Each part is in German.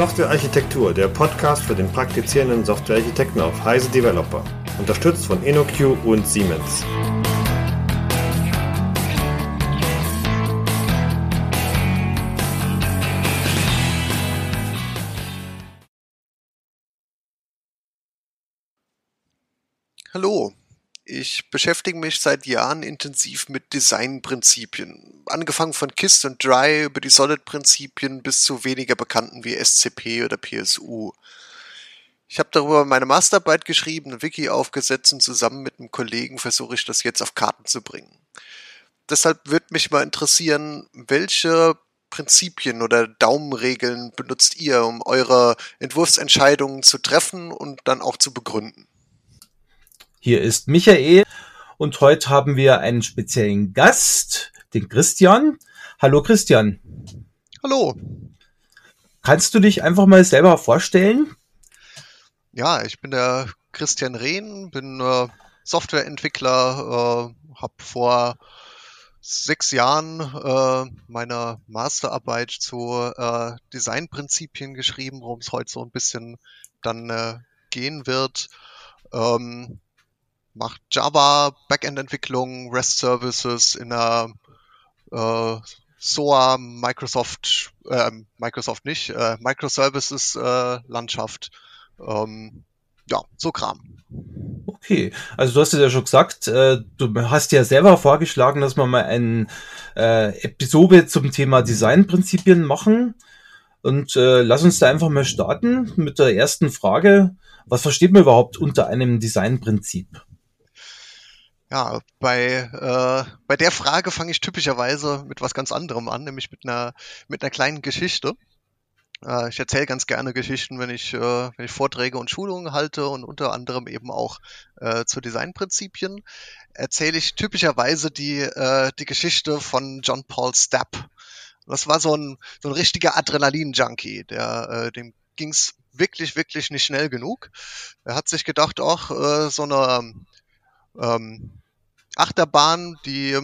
Softwarearchitektur, der Podcast für den praktizierenden Softwarearchitekten auf Heise Developer. Unterstützt von InnoQ und Siemens. Hallo, ich beschäftige mich seit Jahren intensiv mit Designprinzipien. Angefangen von KISS und Dry über die Solid-Prinzipien bis zu weniger bekannten wie SCP oder PSU. Ich habe darüber meine Masterarbeit geschrieben, ein Wiki aufgesetzt und zusammen mit einem Kollegen versuche ich das jetzt auf Karten zu bringen. Deshalb würde mich mal interessieren, welche Prinzipien oder Daumenregeln benutzt ihr, um eure Entwurfsentscheidungen zu treffen und dann auch zu begründen? Hier ist Michael und heute haben wir einen speziellen Gast, den Christian. Hallo Christian. Hallo. Kannst du dich einfach mal selber vorstellen? Ja, ich bin der Christian Rehn, bin äh, Softwareentwickler, äh, habe vor sechs Jahren äh, meine Masterarbeit zu äh, Designprinzipien geschrieben, worum es heute so ein bisschen dann äh, gehen wird. Ähm, macht Java Backend-Entwicklung, REST Services in der äh, SOA Microsoft, äh, Microsoft nicht, äh, Microservices äh. Ähm, ja, so Kram. Okay, also du hast es ja schon gesagt, äh, du hast ja selber vorgeschlagen, dass wir mal eine äh, Episode zum Thema Designprinzipien machen. Und äh, lass uns da einfach mal starten mit der ersten Frage. Was versteht man überhaupt unter einem Designprinzip? Ja, bei, äh, bei der Frage fange ich typischerweise mit was ganz anderem an, nämlich mit einer, mit einer kleinen Geschichte. Äh, ich erzähle ganz gerne Geschichten, wenn ich, äh, wenn ich Vorträge und Schulungen halte und unter anderem eben auch äh, zu Designprinzipien. Erzähle ich typischerweise die, äh, die Geschichte von John Paul Stapp. Das war so ein, so ein richtiger Adrenalin-Junkie, der, äh, dem ging's wirklich, wirklich nicht schnell genug. Er hat sich gedacht, ach, äh, so eine ähm, Achterbahn, die,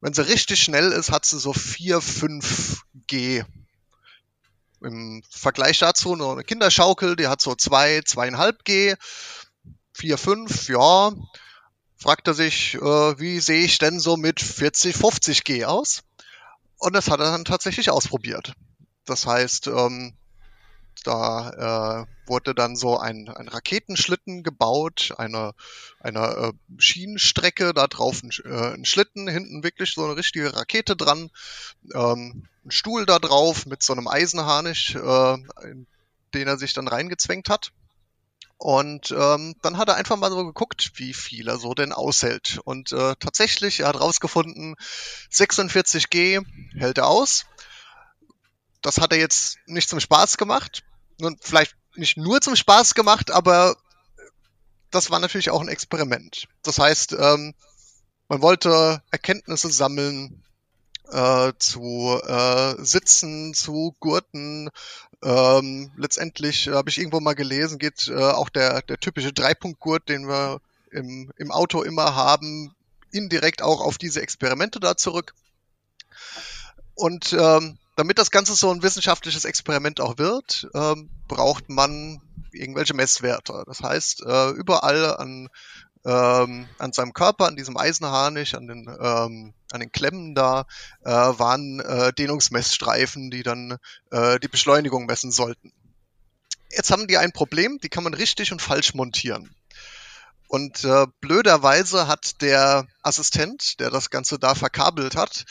wenn sie richtig schnell ist, hat sie so 4, 5 G. Im Vergleich dazu noch eine Kinderschaukel, die hat so 2, 2,5 G. 4, 5, ja. Fragt er sich, äh, wie sehe ich denn so mit 40, 50 G aus? Und das hat er dann tatsächlich ausprobiert. Das heißt, ähm, da äh, wurde dann so ein, ein Raketenschlitten gebaut, eine, eine äh, Schienenstrecke, da drauf ein, äh, ein Schlitten, hinten wirklich so eine richtige Rakete dran, ähm, ein Stuhl da drauf mit so einem Eisenharnisch, äh, in den er sich dann reingezwängt hat. Und ähm, dann hat er einfach mal so geguckt, wie viel er so denn aushält. Und äh, tatsächlich, er hat rausgefunden, 46G hält er aus. Das hat er jetzt nicht zum Spaß gemacht und vielleicht nicht nur zum Spaß gemacht, aber das war natürlich auch ein Experiment. Das heißt, ähm, man wollte Erkenntnisse sammeln äh, zu äh, Sitzen, zu Gurten. Ähm, letztendlich äh, habe ich irgendwo mal gelesen, geht äh, auch der, der typische Dreipunktgurt, den wir im, im Auto immer haben, indirekt auch auf diese Experimente da zurück. Und ähm, damit das Ganze so ein wissenschaftliches Experiment auch wird, ähm, braucht man irgendwelche Messwerte. Das heißt, äh, überall an, ähm, an seinem Körper, an diesem Eisenharnisch, an den, ähm, an den Klemmen da, äh, waren äh, Dehnungsmessstreifen, die dann äh, die Beschleunigung messen sollten. Jetzt haben die ein Problem, die kann man richtig und falsch montieren. Und äh, blöderweise hat der Assistent, der das Ganze da verkabelt hat,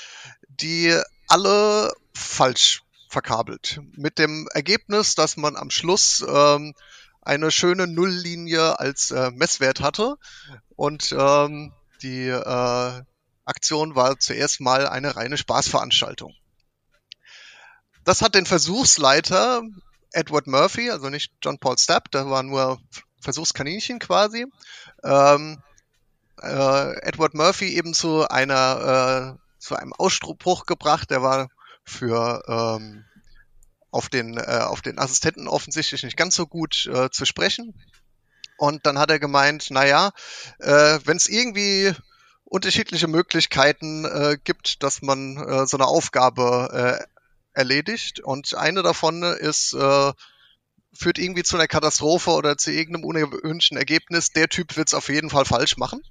die alle falsch verkabelt. Mit dem Ergebnis, dass man am Schluss ähm, eine schöne Nulllinie als äh, Messwert hatte und ähm, die äh, Aktion war zuerst mal eine reine Spaßveranstaltung. Das hat den Versuchsleiter Edward Murphy, also nicht John Paul Stapp, der war nur Versuchskaninchen quasi, ähm, äh, Edward Murphy eben zu einer äh, zu einem Ausspruch gebracht, der war für ähm, auf den äh, auf den Assistenten offensichtlich nicht ganz so gut äh, zu sprechen. Und dann hat er gemeint, naja, äh, wenn es irgendwie unterschiedliche Möglichkeiten äh, gibt, dass man äh, so eine Aufgabe äh, erledigt und eine davon ist äh, führt irgendwie zu einer Katastrophe oder zu irgendeinem unerwünschten Ergebnis. Der Typ wird es auf jeden Fall falsch machen.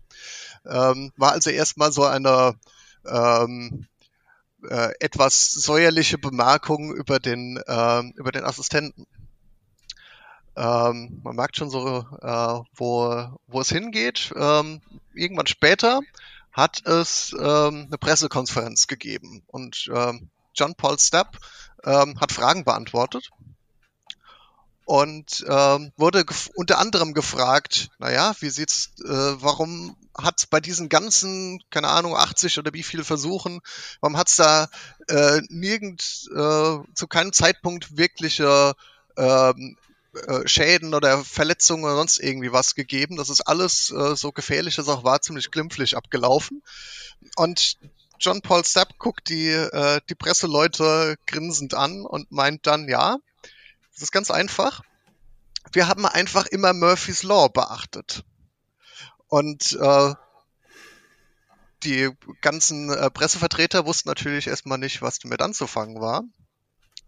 Ähm, war also erstmal so eine ähm, äh, etwas säuerliche Bemerkung über den äh, über den Assistenten. Ähm, man merkt schon so, äh, wo, wo es hingeht. Ähm, irgendwann später hat es ähm, eine Pressekonferenz gegeben und ähm, John Paul Stapp ähm, hat Fragen beantwortet und ähm, wurde unter anderem gefragt, naja, wie sieht's, äh, warum hat bei diesen ganzen, keine Ahnung, 80 oder wie viel Versuchen, warum hat's da äh, nirgend äh, zu keinem Zeitpunkt wirkliche ähm, äh, Schäden oder Verletzungen oder sonst irgendwie was gegeben. Das ist alles, äh, so gefährlich es auch war, ziemlich glimpflich abgelaufen. Und John Paul Stapp guckt die, äh, die Presseleute grinsend an und meint dann, ja, das ist ganz einfach. Wir haben einfach immer Murphy's Law beachtet. Und äh, die ganzen äh, Pressevertreter wussten natürlich erstmal nicht, was damit anzufangen war.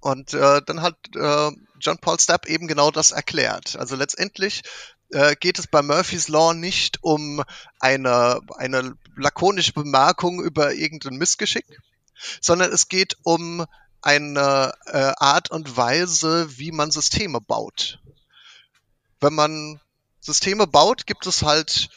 Und äh, dann hat äh, John Paul Stapp eben genau das erklärt. Also letztendlich äh, geht es bei Murphy's Law nicht um eine, eine lakonische Bemerkung über irgendein Missgeschick, sondern es geht um eine äh, Art und Weise, wie man Systeme baut. Wenn man Systeme baut, gibt es halt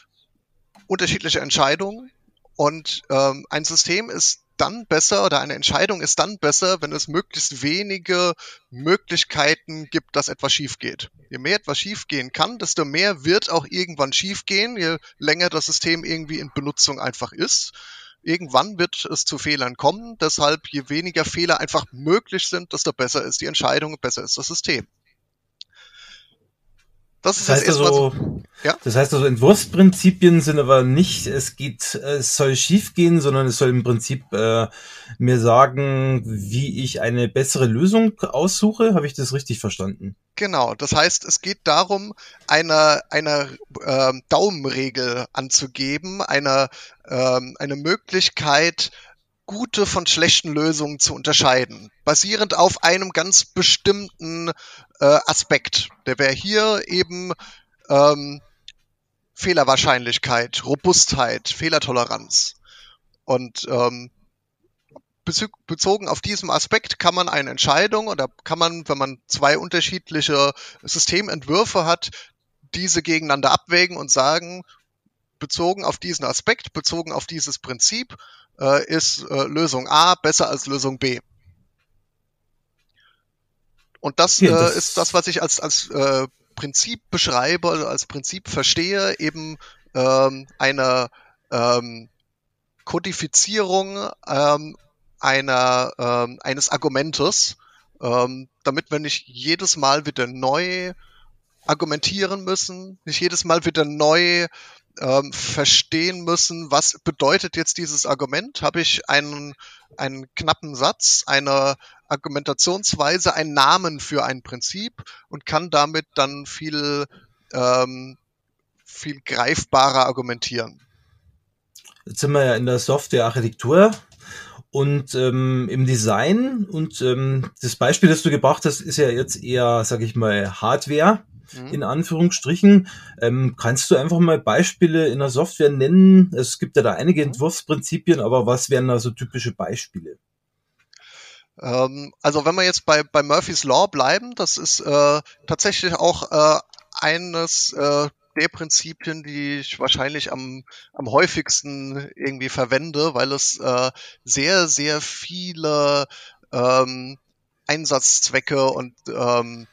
unterschiedliche Entscheidungen und ähm, ein System ist dann besser oder eine Entscheidung ist dann besser, wenn es möglichst wenige Möglichkeiten gibt, dass etwas schief geht. Je mehr etwas schief gehen kann, desto mehr wird auch irgendwann schief gehen, je länger das System irgendwie in Benutzung einfach ist. Irgendwann wird es zu Fehlern kommen. Deshalb, je weniger Fehler einfach möglich sind, desto besser ist die Entscheidung, besser ist das System. Das, das heißt also, so, ja? das heißt also, Entwurfsprinzipien sind aber nicht, es geht, es soll schief gehen, sondern es soll im Prinzip äh, mir sagen, wie ich eine bessere Lösung aussuche. Habe ich das richtig verstanden? Genau. Das heißt, es geht darum, eine eine äh, Daumenregel anzugeben, eine äh, eine Möglichkeit gute von schlechten Lösungen zu unterscheiden, basierend auf einem ganz bestimmten äh, Aspekt. Der wäre hier eben ähm, Fehlerwahrscheinlichkeit, Robustheit, Fehlertoleranz. Und ähm, bezogen auf diesem Aspekt kann man eine Entscheidung oder kann man, wenn man zwei unterschiedliche Systementwürfe hat, diese gegeneinander abwägen und sagen, bezogen auf diesen Aspekt, bezogen auf dieses Prinzip, äh, ist äh, Lösung A besser als Lösung B. Und das, das äh, ist das, was ich als, als äh, Prinzip beschreibe, also als Prinzip verstehe, eben ähm, eine ähm, Kodifizierung ähm, einer, ähm, eines Argumentes, ähm, damit wir nicht jedes Mal wieder neu argumentieren müssen, nicht jedes Mal wieder neu ähm, verstehen müssen, was bedeutet jetzt dieses Argument? Habe ich einen, einen knappen Satz, eine Argumentationsweise, einen Namen für ein Prinzip und kann damit dann viel, ähm, viel greifbarer argumentieren. Jetzt sind wir ja in der Softwarearchitektur und ähm, im Design und ähm, das Beispiel, das du gebracht hast, ist ja jetzt eher, sag ich mal, Hardware mhm. in Anführungsstrichen. Ähm, kannst du einfach mal Beispiele in der Software nennen? Es gibt ja da einige mhm. Entwurfsprinzipien, aber was wären da so typische Beispiele? Ähm, also wenn wir jetzt bei, bei Murphy's Law bleiben, das ist äh, tatsächlich auch äh, eines äh, der Prinzipien, die ich wahrscheinlich am, am häufigsten irgendwie verwende, weil es äh, sehr, sehr viele ähm, Einsatzzwecke und ähm,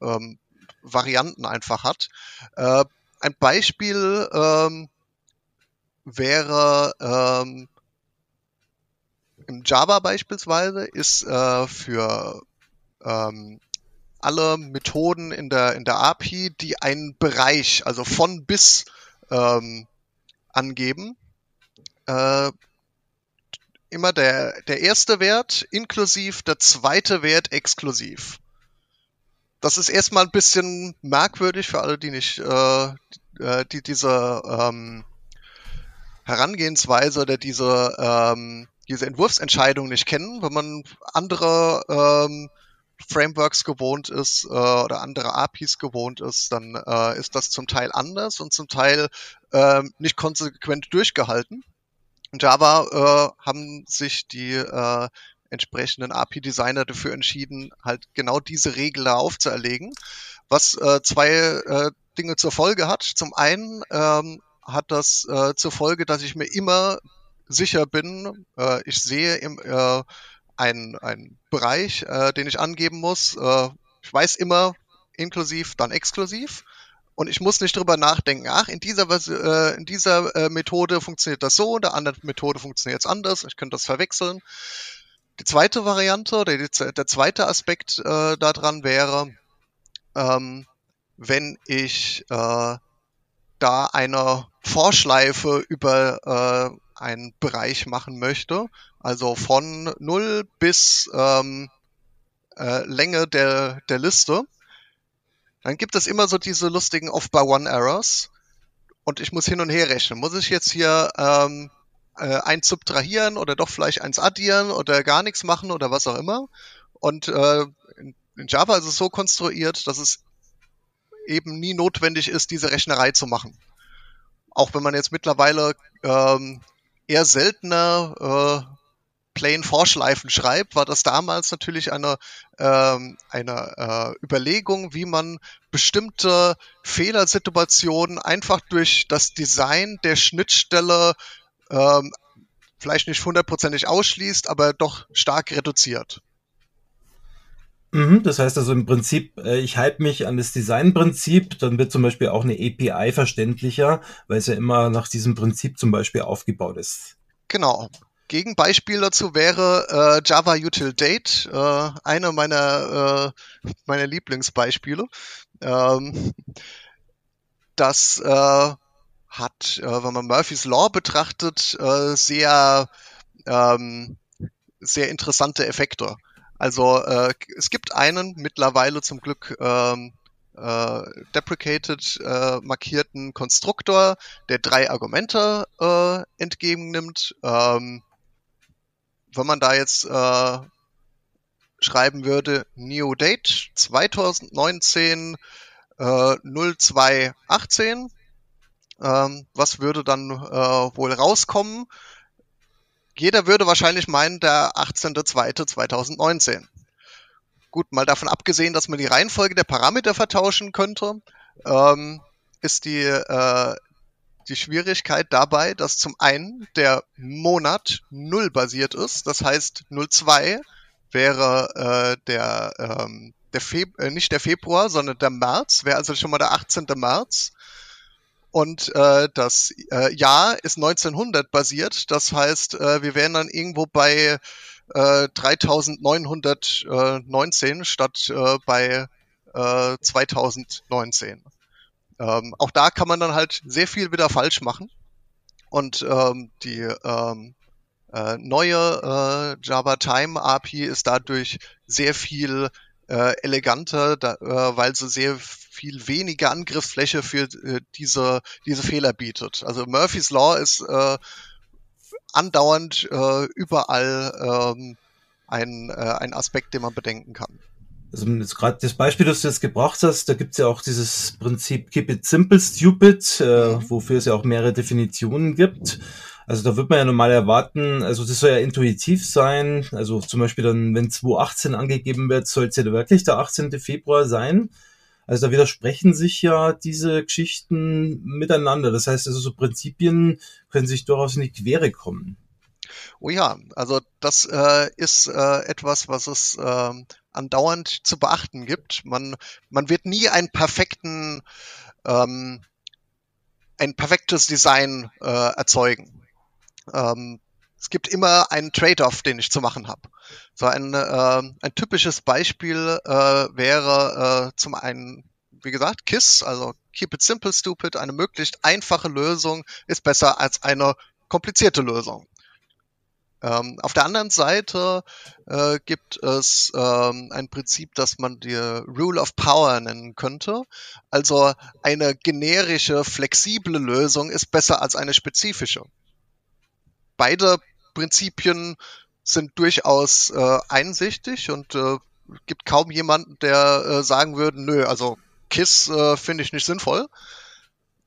ähm, Varianten einfach hat. Äh, ein Beispiel ähm, wäre ähm, im Java beispielsweise ist äh, für ähm, alle Methoden in der, in der API, die einen Bereich, also von bis ähm, angeben, äh, immer der, der erste Wert inklusiv, der zweite Wert exklusiv. Das ist erstmal ein bisschen merkwürdig für alle, die nicht, äh, die, diese ähm, Herangehensweise oder diese, ähm, diese Entwurfsentscheidung nicht kennen, wenn man andere ähm, Frameworks gewohnt ist äh, oder andere APIs gewohnt ist, dann äh, ist das zum Teil anders und zum Teil äh, nicht konsequent durchgehalten. In Java äh, haben sich die äh, entsprechenden API-Designer dafür entschieden, halt genau diese Regel da aufzuerlegen, was äh, zwei äh, Dinge zur Folge hat. Zum einen ähm, hat das äh, zur Folge, dass ich mir immer sicher bin, äh, ich sehe im, äh, einen, einen Bereich, äh, den ich angeben muss. Äh, ich weiß immer inklusiv, dann exklusiv. Und ich muss nicht drüber nachdenken, ach, in dieser, äh, in dieser äh, Methode funktioniert das so, in der anderen Methode funktioniert es anders, ich könnte das verwechseln. Die zweite Variante oder die, der zweite Aspekt äh, daran wäre, ähm, wenn ich äh, da eine Vorschleife über äh, einen Bereich machen möchte, also von 0 bis ähm, äh, Länge der, der Liste, dann gibt es immer so diese lustigen Off-by-One-Errors und ich muss hin und her rechnen. Muss ich jetzt hier ähm, äh, eins subtrahieren oder doch vielleicht eins addieren oder gar nichts machen oder was auch immer? Und äh, in, Java ist es so konstruiert, dass es eben nie notwendig ist, diese Rechnerei zu machen. Auch wenn man jetzt mittlerweile ähm, eher seltener äh, Plain Vorschleifen schreibt, war das damals natürlich eine, ähm, eine äh, Überlegung, wie man bestimmte Fehlersituationen einfach durch das Design der Schnittstelle ähm, vielleicht nicht hundertprozentig ausschließt, aber doch stark reduziert. Mhm, das heißt also im Prinzip, äh, ich halte mich an das Designprinzip, dann wird zum Beispiel auch eine API verständlicher, weil es ja immer nach diesem Prinzip zum Beispiel aufgebaut ist. Genau. Gegenbeispiel dazu wäre äh, Java Util Date, äh, einer meiner, äh, meiner Lieblingsbeispiele. Ähm, das äh, hat, äh, wenn man Murphy's Law betrachtet, äh, sehr, ähm, sehr interessante Effekte. Also äh, es gibt einen mittlerweile zum Glück ähm, äh, deprecated äh, markierten Konstruktor, der drei Argumente äh, entgegennimmt. Ähm, wenn man da jetzt äh, schreiben würde, New Date 2019 äh, 0218, ähm, was würde dann äh, wohl rauskommen? Jeder würde wahrscheinlich meinen, der 18.02.2019. Gut, mal davon abgesehen, dass man die Reihenfolge der Parameter vertauschen könnte, ähm, ist die, äh, die Schwierigkeit dabei, dass zum einen der Monat null basiert ist. Das heißt, 02 wäre äh, der, ähm, der Feb äh, nicht der Februar, sondern der März, wäre also schon mal der 18. März. Und äh, das äh, Jahr ist 1900 basiert. Das heißt, äh, wir wären dann irgendwo bei äh, 3919 statt äh, bei äh, 2019. Ähm, auch da kann man dann halt sehr viel wieder falsch machen. Und ähm, die ähm, äh, neue äh, Java Time API ist dadurch sehr viel äh, eleganter, da, äh, weil sie sehr viel weniger Angriffsfläche für äh, diese, diese Fehler bietet. Also Murphy's Law ist äh, andauernd äh, überall ähm, ein, äh, ein Aspekt, den man bedenken kann. Also jetzt gerade das Beispiel, das du jetzt gebracht hast, da gibt's ja auch dieses Prinzip Keep it simple, stupid, äh, mhm. wofür es ja auch mehrere Definitionen gibt. Also da wird man ja normal erwarten, also das soll ja intuitiv sein. Also zum Beispiel dann, wenn 2018 angegeben wird, soll es ja wirklich der 18. Februar sein. Also da widersprechen sich ja diese Geschichten miteinander. Das heißt also, so Prinzipien können sich durchaus in die Quere kommen. Oh ja, also das äh, ist äh, etwas, was es äh, andauernd zu beachten gibt. Man, man wird nie einen perfekten, ähm, ein perfektes Design äh, erzeugen. Ähm, es gibt immer einen Trade-off, den ich zu machen habe. So ein, äh, ein typisches Beispiel äh, wäre äh, zum einen, wie gesagt, KISS, also Keep it simple, stupid. Eine möglichst einfache Lösung ist besser als eine komplizierte Lösung. Ähm, auf der anderen Seite äh, gibt es ähm, ein Prinzip, das man die Rule of Power nennen könnte. Also eine generische, flexible Lösung ist besser als eine spezifische. Beide Prinzipien sind durchaus äh, einsichtig und äh, gibt kaum jemanden, der äh, sagen würde, nö, also KISS äh, finde ich nicht sinnvoll.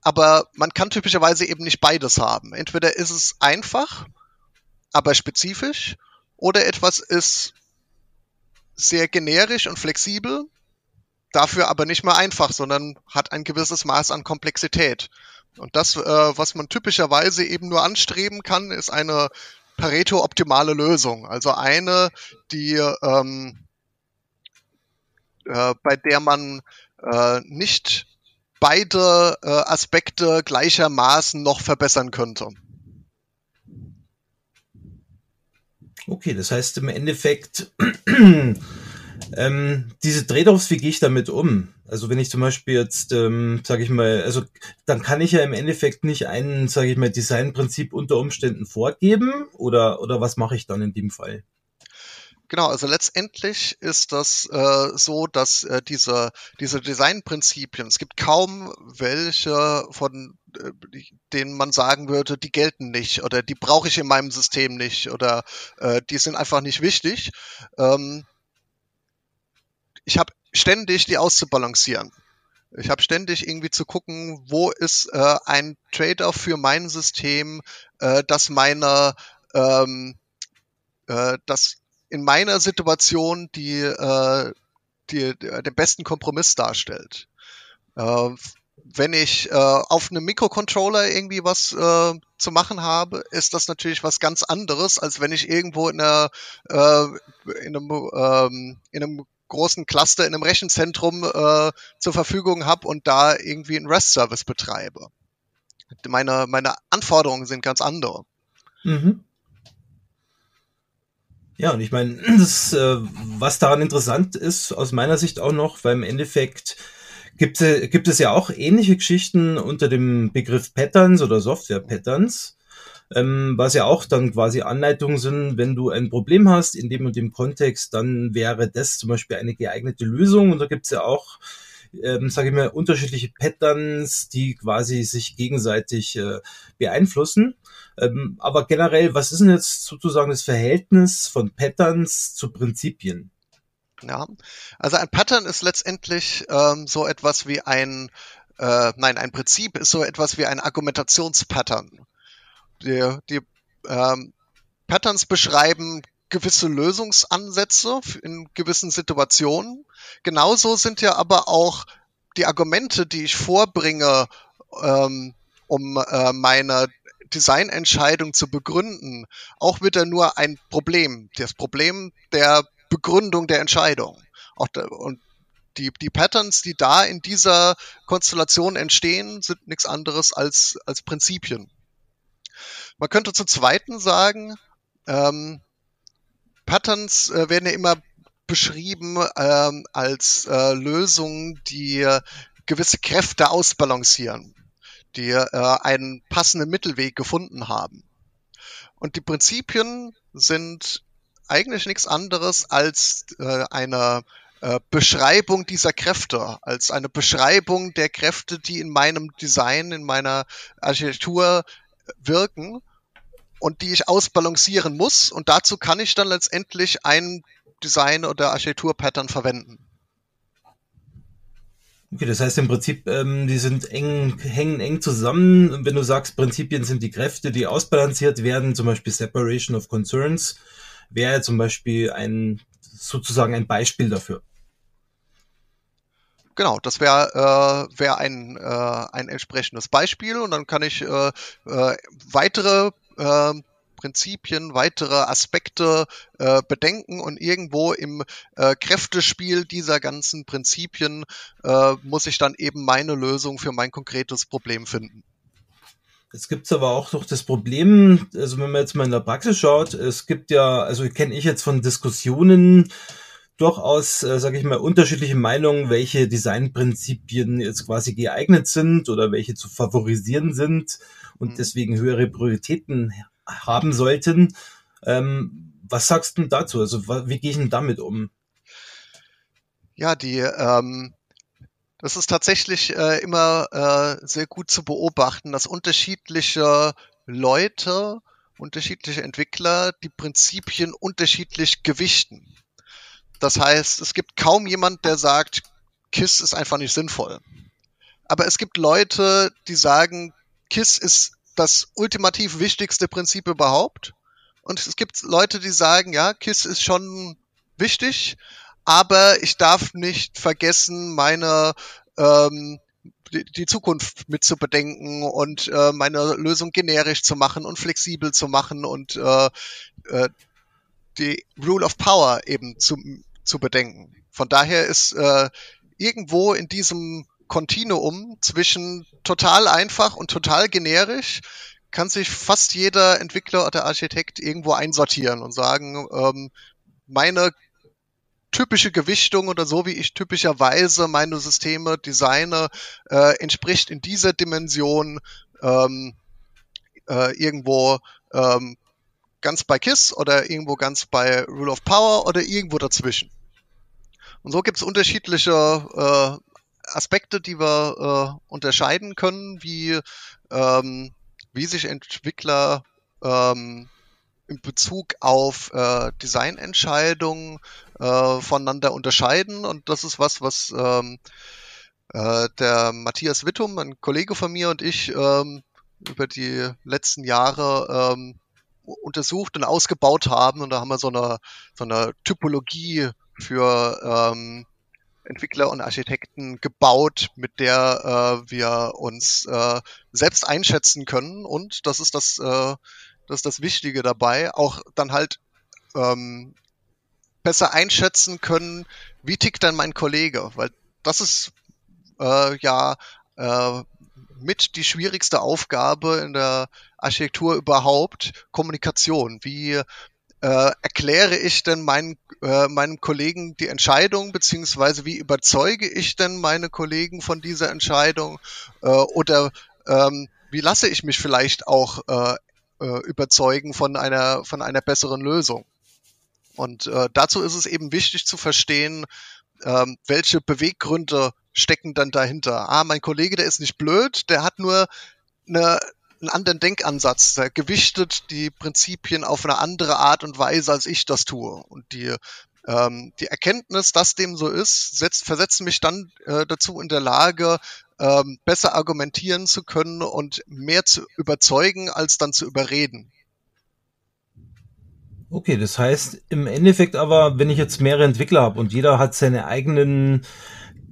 Aber man kann typischerweise eben nicht beides haben. Entweder ist es einfach, aber spezifisch, oder etwas ist sehr generisch und flexibel, dafür aber nicht mehr einfach, sondern hat ein gewisses Maß an Komplexität. Und das, äh, was man typischerweise eben nur anstreben kann, ist eine Pareto-optimale Lösung. Also eine, die ähm, äh, bei der man äh, nicht beide äh, Aspekte gleichermaßen noch verbessern könnte. Okay, das heißt im Endeffekt, ähm, diese Trade-offs, wie gehe ich damit um? Also wenn ich zum Beispiel jetzt, ähm, sage ich mal, also dann kann ich ja im Endeffekt nicht ein, sage ich mal, Designprinzip unter Umständen vorgeben oder oder was mache ich dann in dem Fall? Genau, also letztendlich ist das äh, so, dass äh, diese, diese Designprinzipien, es gibt kaum welche von äh, denen man sagen würde, die gelten nicht oder die brauche ich in meinem System nicht oder äh, die sind einfach nicht wichtig. Ähm, ich habe ständig die auszubalancieren. Ich habe ständig irgendwie zu gucken, wo ist äh, ein Trade-off für mein System, äh, dass meine, ähm, äh, dass in meiner Situation die, äh, die, die den besten Kompromiss darstellt. Äh, wenn ich äh, auf einem Mikrocontroller irgendwie was äh, zu machen habe, ist das natürlich was ganz anderes, als wenn ich irgendwo in, einer, äh, in, einem, ähm, in einem großen Cluster, in einem Rechenzentrum äh, zur Verfügung habe und da irgendwie einen REST-Service betreibe. Meine, meine Anforderungen sind ganz andere. Mhm. Ja, und ich meine, äh, was daran interessant ist, aus meiner Sicht auch noch, weil im Endeffekt gibt, äh, gibt es ja auch ähnliche Geschichten unter dem Begriff Patterns oder Software Patterns, ähm, was ja auch dann quasi Anleitungen sind, wenn du ein Problem hast in dem und dem Kontext, dann wäre das zum Beispiel eine geeignete Lösung. Und da gibt es ja auch ähm, sage ich mal, unterschiedliche Patterns, die quasi sich gegenseitig äh, beeinflussen. Ähm, aber generell, was ist denn jetzt sozusagen das Verhältnis von Patterns zu Prinzipien? Ja, also ein Pattern ist letztendlich ähm, so etwas wie ein, äh, nein, ein Prinzip ist so etwas wie ein Argumentationspattern. Die, die ähm, Patterns beschreiben gewisse Lösungsansätze in gewissen Situationen. Genauso sind ja aber auch die Argumente, die ich vorbringe, ähm, um äh, meine Designentscheidung zu begründen, auch wieder nur ein Problem. Das Problem der Begründung der Entscheidung. Auch da, und die, die Patterns, die da in dieser Konstellation entstehen, sind nichts anderes als, als Prinzipien. Man könnte zum Zweiten sagen, ähm, Patterns äh, werden ja immer beschrieben ähm, als äh, Lösungen, die äh, gewisse Kräfte ausbalancieren, die äh, einen passenden Mittelweg gefunden haben. Und die Prinzipien sind eigentlich nichts anderes als äh, eine äh, Beschreibung dieser Kräfte, als eine Beschreibung der Kräfte, die in meinem Design, in meiner Architektur wirken und die ich ausbalancieren muss. Und dazu kann ich dann letztendlich ein Design- oder Architektur-Pattern verwenden. Okay, das heißt im Prinzip, ähm, die sind eng, hängen eng zusammen. Wenn du sagst, Prinzipien sind die Kräfte, die ausbalanciert werden, zum Beispiel Separation of Concerns, wäre zum Beispiel ein sozusagen ein Beispiel dafür. Genau, das wäre äh, wär ein, äh, ein entsprechendes Beispiel und dann kann ich äh, äh, weitere äh, Prinzipien, weitere Aspekte äh, bedenken und irgendwo im äh, Kräftespiel dieser ganzen Prinzipien äh, muss ich dann eben meine Lösung für mein konkretes Problem finden. Jetzt gibt's aber auch noch das Problem, also wenn man jetzt mal in der Praxis schaut, es gibt ja, also kenne ich jetzt von Diskussionen, durchaus, äh, sage ich mal, unterschiedliche Meinungen, welche Designprinzipien jetzt quasi geeignet sind oder welche zu favorisieren sind und mhm. deswegen höhere Prioritäten haben sollten. Ähm, was sagst du dazu? Also wie gehe ich denn damit um? Ja, die ähm, das ist tatsächlich äh, immer äh, sehr gut zu beobachten, dass unterschiedliche Leute unterschiedliche Entwickler die Prinzipien unterschiedlich gewichten. Das heißt, es gibt kaum jemand, der sagt, KISS ist einfach nicht sinnvoll. Aber es gibt Leute, die sagen, KISS ist das ultimativ wichtigste Prinzip überhaupt. Und es gibt Leute, die sagen, ja, KISS ist schon wichtig, aber ich darf nicht vergessen, meine ähm, die, Zukunft mit zu bedenken und äh, meine Lösung generisch zu machen und flexibel zu machen und äh, äh, die Rule of Power eben zu, zu bedenken. Von daher ist äh, irgendwo in diesem Kontinuum zwischen total einfach und total generisch kann sich fast jeder Entwickler oder Architekt irgendwo einsortieren und sagen, ähm, meine typische Gewichtung oder so wie ich typischerweise meine Systeme designe, äh, entspricht in dieser Dimension ähm, äh, irgendwo ähm, ganz bei KISS oder irgendwo ganz bei Rule of Power oder irgendwo dazwischen. Und so gibt es unterschiedliche äh, Aspekte, die wir äh, unterscheiden können, wie, ähm, wie sich Entwickler ähm, in Bezug auf äh, Designentscheidungen äh, voneinander unterscheiden. Und das ist was, was ähm, äh, der Matthias Wittum, ein Kollege von mir und ich ähm, über die letzten Jahre ähm, untersucht und ausgebaut haben. Und da haben wir so eine, so eine Typologie für ähm, Entwickler und Architekten gebaut, mit der äh, wir uns äh, selbst einschätzen können. Und das ist das, äh, das ist das Wichtige dabei, auch dann halt ähm, besser einschätzen können, wie tickt denn mein Kollege, weil das ist äh, ja äh, mit die schwierigste Aufgabe in der Architektur überhaupt, Kommunikation. Wie äh, erkläre ich denn meinen, äh, meinem Kollegen die Entscheidung, beziehungsweise wie überzeuge ich denn meine Kollegen von dieser Entscheidung? Äh, oder ähm, wie lasse ich mich vielleicht auch äh, äh, überzeugen von einer, von einer besseren Lösung. Und dazu ist es eben wichtig zu verstehen, ähm, welche Beweggründe stecken dann dahinter. Ah, mein Kollege, der ist nicht blöd, der hat nur eine, einen anderen Denkansatz. Der gewichtet die Prinzipien auf eine andere Art und Weise, als ich das tue. Und die, ähm, die Erkenntnis, dass dem so ist, setzt, versetzt mich dann äh, dazu in der Lage, ähm, besser argumentieren zu können und mehr zu überzeugen, als dann zu überreden. Okay, das heißt im Endeffekt aber, wenn ich jetzt mehrere Entwickler habe und jeder hat seine eigenen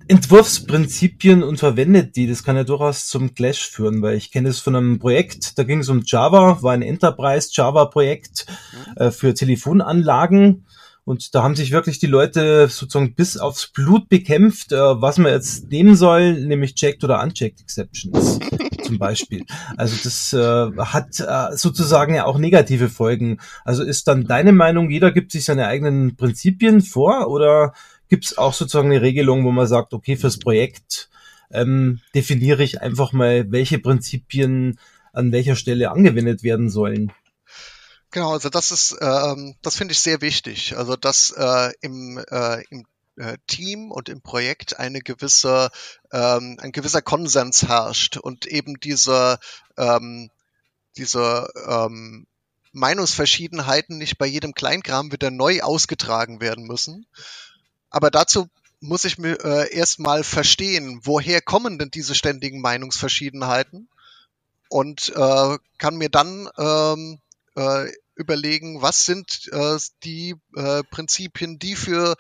Entwurfsprinzipien und verwendet die, das kann ja durchaus zum Clash führen, weil ich kenne es von einem Projekt, da ging es um Java, war ein Enterprise Java Projekt mhm. äh, für Telefonanlagen und da haben sich wirklich die Leute sozusagen bis aufs Blut bekämpft, äh, was man jetzt nehmen soll, nämlich checked oder unchecked Exceptions zum Beispiel. Also das äh, hat äh, sozusagen ja auch negative Folgen. Also ist dann deine Meinung, jeder gibt sich seine eigenen Prinzipien vor oder gibt es auch sozusagen eine Regelung, wo man sagt, okay, fürs Projekt ähm, definiere ich einfach mal, welche Prinzipien an welcher Stelle angewendet werden sollen? Genau, also das ist, ähm, das finde ich sehr wichtig. Also dass äh, im, äh, im äh, Team und im Projekt eine gewisse, ähm, ein gewisser Konsens herrscht und eben diese, ähm, diese ähm, Meinungsverschiedenheiten nicht bei jedem Kleinkram wieder neu ausgetragen werden müssen. Aber dazu muss ich mir äh, erstmal verstehen, woher kommen denn diese ständigen Meinungsverschiedenheiten und äh, kann mir dann ähm, äh, überlegen, was sind äh, die äh, Prinzipien, die für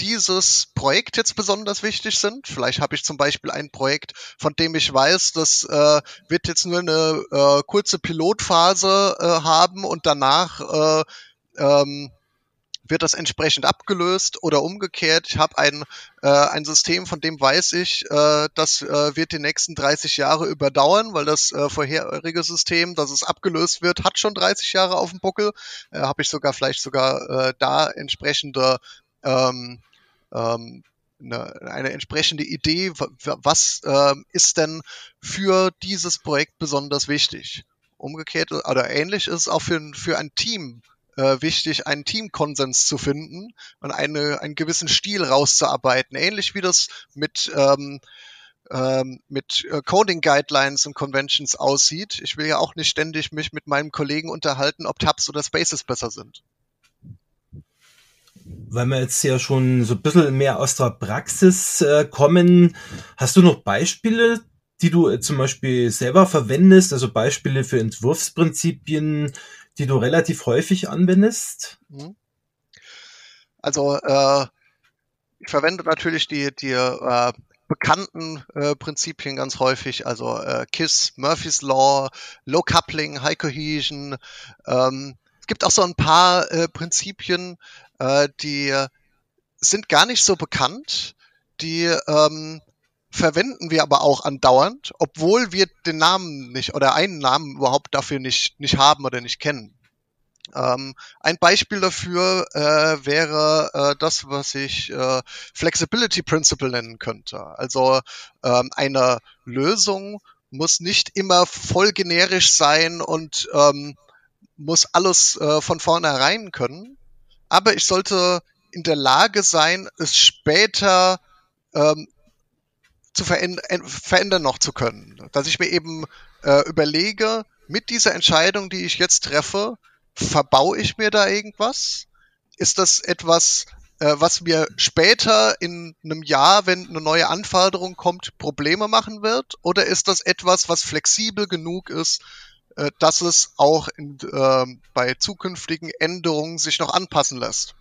dieses Projekt jetzt besonders wichtig sind. Vielleicht habe ich zum Beispiel ein Projekt, von dem ich weiß, das äh, wird jetzt nur eine äh, kurze Pilotphase äh, haben und danach äh, ähm, wird das entsprechend abgelöst oder umgekehrt. Ich habe ein, äh, ein System, von dem weiß ich, äh, das äh, wird die nächsten 30 Jahre überdauern, weil das äh, vorherige System, dass es abgelöst wird, hat schon 30 Jahre auf dem Buckel. Äh, habe ich sogar vielleicht sogar äh, da entsprechende ähm, ähm, eine, eine entsprechende Idee, was äh, ist denn für dieses Projekt besonders wichtig. Umgekehrt oder ähnlich ist es auch für, für ein Team äh, wichtig, einen Teamkonsens zu finden und eine, einen gewissen Stil rauszuarbeiten. Ähnlich wie das mit, ähm, ähm, mit äh, Coding Guidelines und Conventions aussieht. Ich will ja auch nicht ständig mich mit meinem Kollegen unterhalten, ob Tabs oder Spaces besser sind. Weil wir jetzt ja schon so ein bisschen mehr aus der Praxis äh, kommen, hast du noch Beispiele, die du äh, zum Beispiel selber verwendest, also Beispiele für Entwurfsprinzipien, die du relativ häufig anwendest? Mhm. Also äh, ich verwende natürlich die, die äh, bekannten äh, Prinzipien ganz häufig, also äh, KISS, Murphy's Law, Low Coupling, High Cohesion. Ähm, es gibt auch so ein paar äh, Prinzipien, äh, die sind gar nicht so bekannt, die ähm, verwenden wir aber auch andauernd, obwohl wir den Namen nicht oder einen Namen überhaupt dafür nicht, nicht haben oder nicht kennen. Ähm, ein Beispiel dafür äh, wäre äh, das, was ich äh, Flexibility Principle nennen könnte. Also ähm, eine Lösung muss nicht immer voll generisch sein und ähm, muss alles äh, von vornherein können, aber ich sollte in der Lage sein, es später ähm, zu verändern, verändern noch zu können. Dass ich mir eben äh, überlege, mit dieser Entscheidung, die ich jetzt treffe, verbaue ich mir da irgendwas? Ist das etwas, äh, was mir später in einem Jahr, wenn eine neue Anforderung kommt, Probleme machen wird? Oder ist das etwas, was flexibel genug ist, äh, dass es auch in, äh, bei zukünftigen Änderungen sich noch anpassen lässt?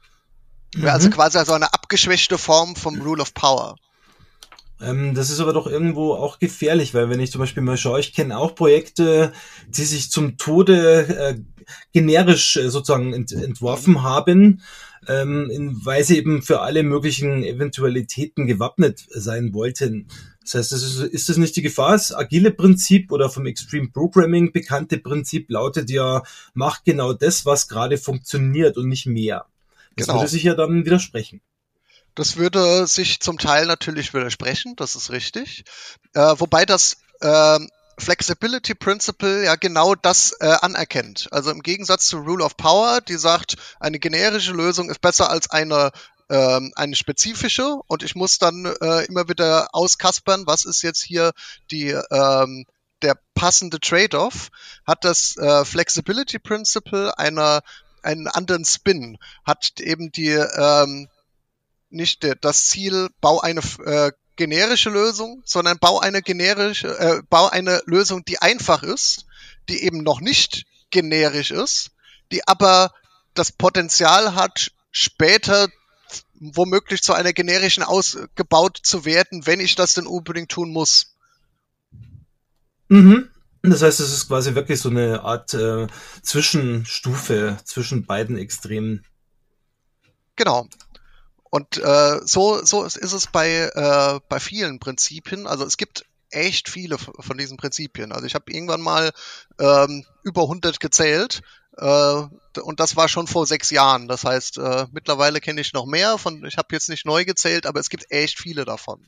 Mhm. Also quasi also eine abgeschwächte Form vom Rule of Power. Ähm, das ist aber doch irgendwo auch gefährlich, weil wenn ich zum Beispiel mal schaue, ich kenne auch Projekte, die sich zum Tode äh, generisch äh, sozusagen ent entworfen haben, ähm, in, weil sie eben für alle möglichen Eventualitäten gewappnet sein wollten. Das heißt, das ist, ist das nicht die Gefahr? Das agile Prinzip oder vom Extreme Programming bekannte Prinzip lautet ja, mach genau das, was gerade funktioniert und nicht mehr. Das genau. würde sich ja dann widersprechen. Das würde sich zum Teil natürlich widersprechen, das ist richtig. Äh, wobei das äh, Flexibility Principle ja genau das äh, anerkennt. Also im Gegensatz zu Rule of Power, die sagt, eine generische Lösung ist besser als eine ähm, eine spezifische und ich muss dann äh, immer wieder auskaspern, was ist jetzt hier die ähm, der passende Trade-off, hat das äh, Flexibility Principle einer einen anderen Spin, hat eben die ähm, nicht das Ziel, bau eine äh, generische Lösung, sondern bau eine generische, äh, bau eine Lösung, die einfach ist, die eben noch nicht generisch ist, die aber das Potenzial hat, später womöglich zu einer generischen ausgebaut zu werden, wenn ich das denn unbedingt tun muss. Mhm. Das heißt, es ist quasi wirklich so eine Art äh, Zwischenstufe zwischen beiden Extremen. Genau. Und äh, so, so ist es bei, äh, bei vielen Prinzipien. Also es gibt echt viele von diesen Prinzipien. Also ich habe irgendwann mal ähm, über 100 gezählt äh, und das war schon vor sechs Jahren. Das heißt, äh, mittlerweile kenne ich noch mehr. Von, ich habe jetzt nicht neu gezählt, aber es gibt echt viele davon.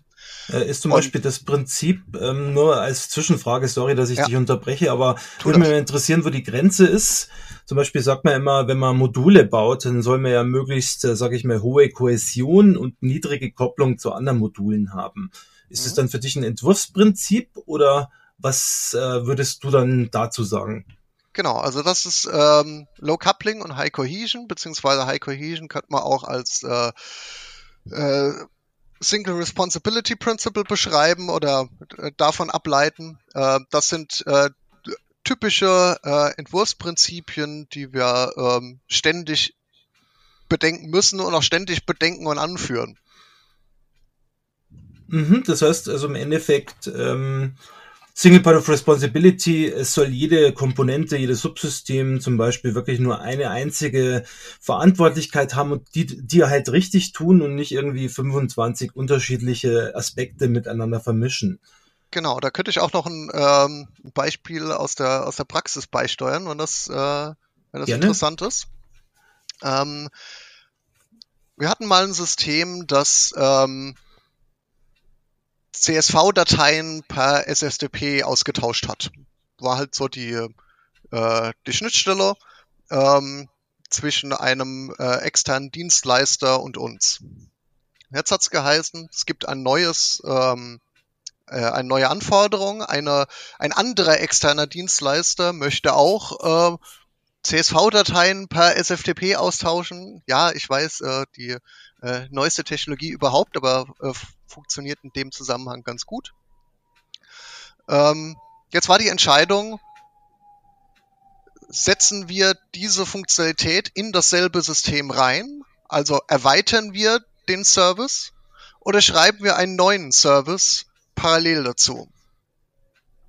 Äh, ist zum und, Beispiel das Prinzip, ähm, nur als Zwischenfrage, sorry, dass ich ja. dich unterbreche, aber würde mich interessieren, wo die Grenze ist. Zum Beispiel sagt man immer, wenn man Module baut, dann soll man ja möglichst, äh, sage ich mal, hohe Kohäsion und niedrige Kopplung zu anderen Modulen haben. Ist es mhm. dann für dich ein Entwurfsprinzip oder was äh, würdest du dann dazu sagen? Genau, also das ist ähm, Low Coupling und High Cohesion, beziehungsweise High Cohesion könnte man auch als äh, äh, Single Responsibility Principle beschreiben oder äh, davon ableiten. Äh, das sind äh, typische äh, Entwurfsprinzipien, die wir ähm, ständig bedenken müssen und auch ständig bedenken und anführen. Mhm, das heißt also im Endeffekt ähm, Single Point of Responsibility, es soll jede Komponente, jedes Subsystem zum Beispiel wirklich nur eine einzige Verantwortlichkeit haben und die, die halt richtig tun und nicht irgendwie 25 unterschiedliche Aspekte miteinander vermischen. Genau, da könnte ich auch noch ein ähm, Beispiel aus der, aus der Praxis beisteuern, wenn das, äh, wenn das interessant ist. Ähm, wir hatten mal ein System, das ähm, CSV-Dateien per SSDP ausgetauscht hat. War halt so die, äh, die Schnittstelle ähm, zwischen einem äh, externen Dienstleister und uns. Jetzt hat's geheißen, es gibt ein neues ähm, äh, eine neue Anforderung. Eine, ein anderer externer Dienstleister möchte auch äh, CSV-Dateien per SFTP austauschen. Ja, ich weiß, äh, die äh, neueste Technologie überhaupt, aber äh, funktioniert in dem Zusammenhang ganz gut. Ähm, jetzt war die Entscheidung, setzen wir diese Funktionalität in dasselbe System rein, also erweitern wir den Service oder schreiben wir einen neuen Service parallel dazu?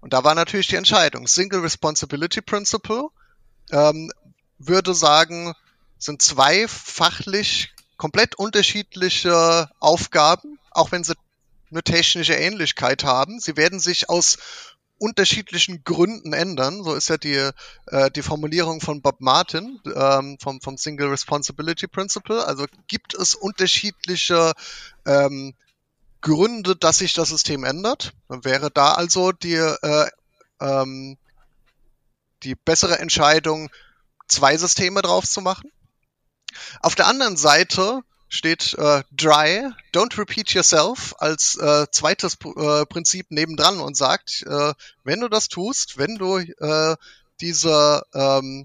Und da war natürlich die Entscheidung. Single Responsibility Principle ähm, würde sagen, sind zwei fachlich komplett unterschiedliche Aufgaben, auch wenn sie eine technische Ähnlichkeit haben. Sie werden sich aus unterschiedlichen Gründen ändern. So ist ja die, äh, die Formulierung von Bob Martin ähm, vom, vom Single Responsibility Principle. Also gibt es unterschiedliche ähm, Gründe, dass sich das System ändert. Dann wäre da also die, äh, ähm, die bessere Entscheidung, zwei Systeme drauf zu machen. Auf der anderen Seite steht äh, Dry, Don't Repeat Yourself als äh, zweites äh, Prinzip nebendran und sagt, äh, wenn du das tust, wenn du äh, diese ähm,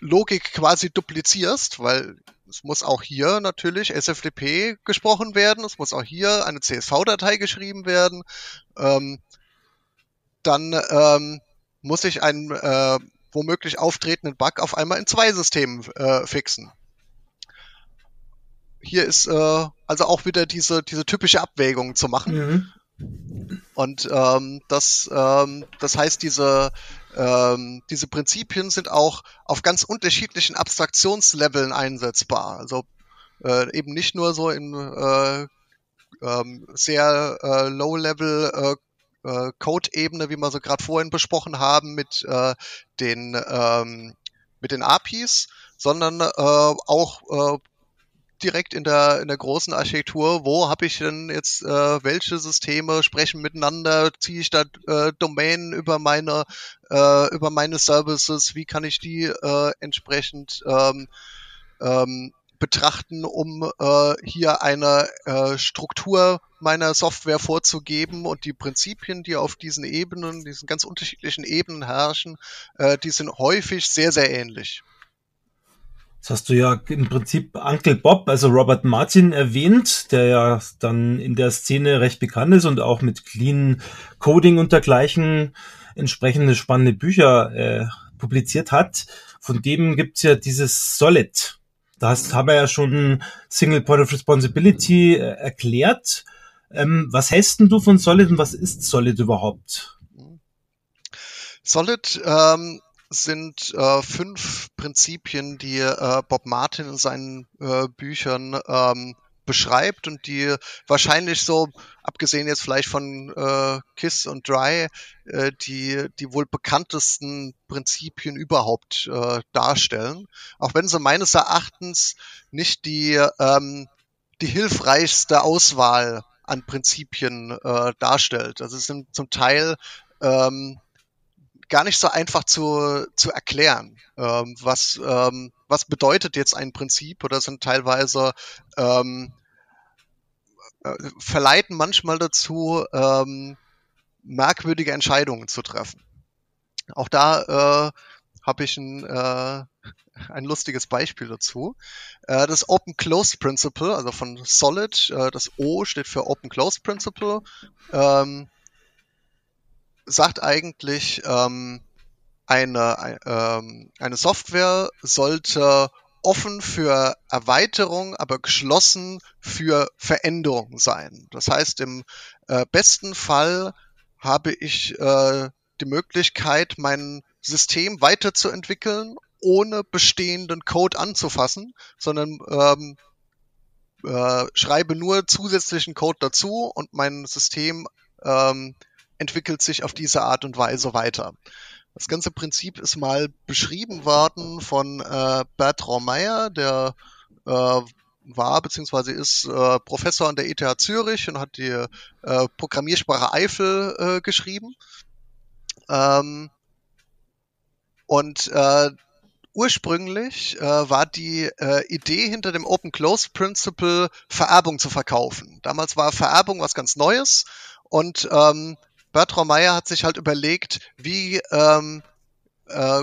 Logik quasi duplizierst, weil es muss auch hier natürlich SFTP gesprochen werden, es muss auch hier eine CSV-Datei geschrieben werden, ähm, dann ähm, muss ich einen äh, womöglich auftretenden Bug auf einmal in zwei Systemen fixen hier ist äh, also auch wieder diese, diese typische Abwägung zu machen. Mhm. Und ähm, das, ähm, das heißt, diese, ähm, diese Prinzipien sind auch auf ganz unterschiedlichen Abstraktionsleveln einsetzbar. Also äh, eben nicht nur so in äh, ähm, sehr äh, Low-Level äh, äh, Code-Ebene, wie wir so gerade vorhin besprochen haben, mit äh, den ähm, mit den APIs, sondern äh, auch äh, direkt in der, in der großen Architektur, wo habe ich denn jetzt, äh, welche Systeme sprechen miteinander, ziehe ich da äh, Domänen über meine, äh, über meine Services, wie kann ich die äh, entsprechend ähm, ähm, betrachten, um äh, hier eine äh, Struktur meiner Software vorzugeben und die Prinzipien, die auf diesen Ebenen, diesen ganz unterschiedlichen Ebenen herrschen, äh, die sind häufig sehr, sehr ähnlich. Das hast du ja im Prinzip Uncle Bob, also Robert Martin erwähnt, der ja dann in der Szene recht bekannt ist und auch mit Clean Coding und dergleichen entsprechende spannende Bücher äh, publiziert hat. Von dem gibt's ja dieses Solid. Da hast, haben wir ja schon Single Point of Responsibility äh, erklärt. Ähm, was hältst denn du von Solid und was ist Solid überhaupt? Solid ähm, sind äh, fünf Prinzipien, die äh, Bob Martin in seinen äh, Büchern ähm, beschreibt und die wahrscheinlich so, abgesehen jetzt vielleicht von äh, Kiss und Dry, äh, die, die wohl bekanntesten Prinzipien überhaupt äh, darstellen. Auch wenn sie meines Erachtens nicht die, ähm, die hilfreichste Auswahl an Prinzipien äh, darstellt. Also es sind zum Teil ähm, gar nicht so einfach zu, zu erklären. Ähm, was, ähm, was bedeutet jetzt ein Prinzip oder sind teilweise ähm, äh, verleiten manchmal dazu, ähm, merkwürdige Entscheidungen zu treffen. Auch da äh, habe ich ein, äh, ein lustiges Beispiel dazu. Äh, das Open Closed Principle, also von Solid, äh, das O steht für Open Closed Principle. Ähm, sagt eigentlich, ähm, eine, ähm, eine Software sollte offen für Erweiterung, aber geschlossen für Veränderung sein. Das heißt, im äh, besten Fall habe ich äh, die Möglichkeit, mein System weiterzuentwickeln, ohne bestehenden Code anzufassen, sondern ähm, äh, schreibe nur zusätzlichen Code dazu und mein System ähm, entwickelt sich auf diese Art und Weise weiter. Das ganze Prinzip ist mal beschrieben worden von äh, Bertrand Meyer, der äh, war bzw. ist äh, Professor an der ETH Zürich und hat die äh, Programmiersprache Eiffel äh, geschrieben. Ähm, und äh, ursprünglich äh, war die äh, Idee hinter dem Open Close Principle Vererbung zu verkaufen. Damals war Vererbung was ganz Neues Und ähm, Bertrand Meyer hat sich halt überlegt, wie, ähm, äh,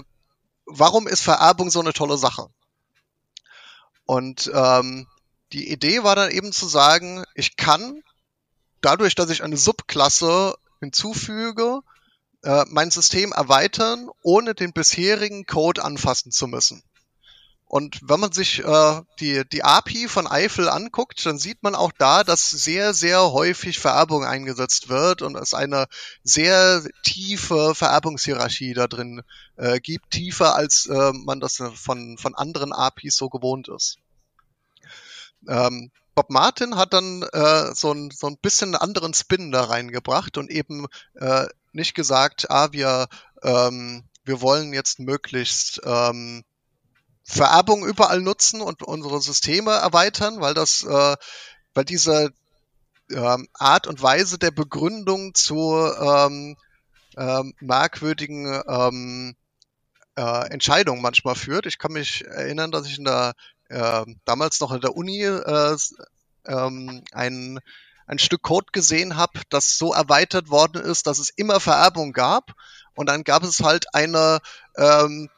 warum ist Vererbung so eine tolle Sache? Und ähm, die Idee war dann eben zu sagen, ich kann dadurch, dass ich eine Subklasse hinzufüge, äh, mein System erweitern, ohne den bisherigen Code anfassen zu müssen. Und wenn man sich äh, die, die API von Eiffel anguckt, dann sieht man auch da, dass sehr, sehr häufig Vererbung eingesetzt wird und es eine sehr tiefe Vererbungshierarchie da drin äh, gibt, tiefer als äh, man das von, von anderen APIs so gewohnt ist. Ähm, Bob Martin hat dann äh, so, ein, so ein bisschen anderen Spin da reingebracht und eben äh, nicht gesagt, ah, wir, ähm, wir wollen jetzt möglichst ähm, Vererbung überall nutzen und unsere Systeme erweitern, weil das, äh, weil diese ähm, Art und Weise der Begründung zu ähm, ähm, merkwürdigen ähm, äh, Entscheidungen manchmal führt. Ich kann mich erinnern, dass ich in der äh, damals noch in der Uni äh, ähm, ein ein Stück Code gesehen habe, das so erweitert worden ist, dass es immer Vererbung gab. Und dann gab es halt eine ähm,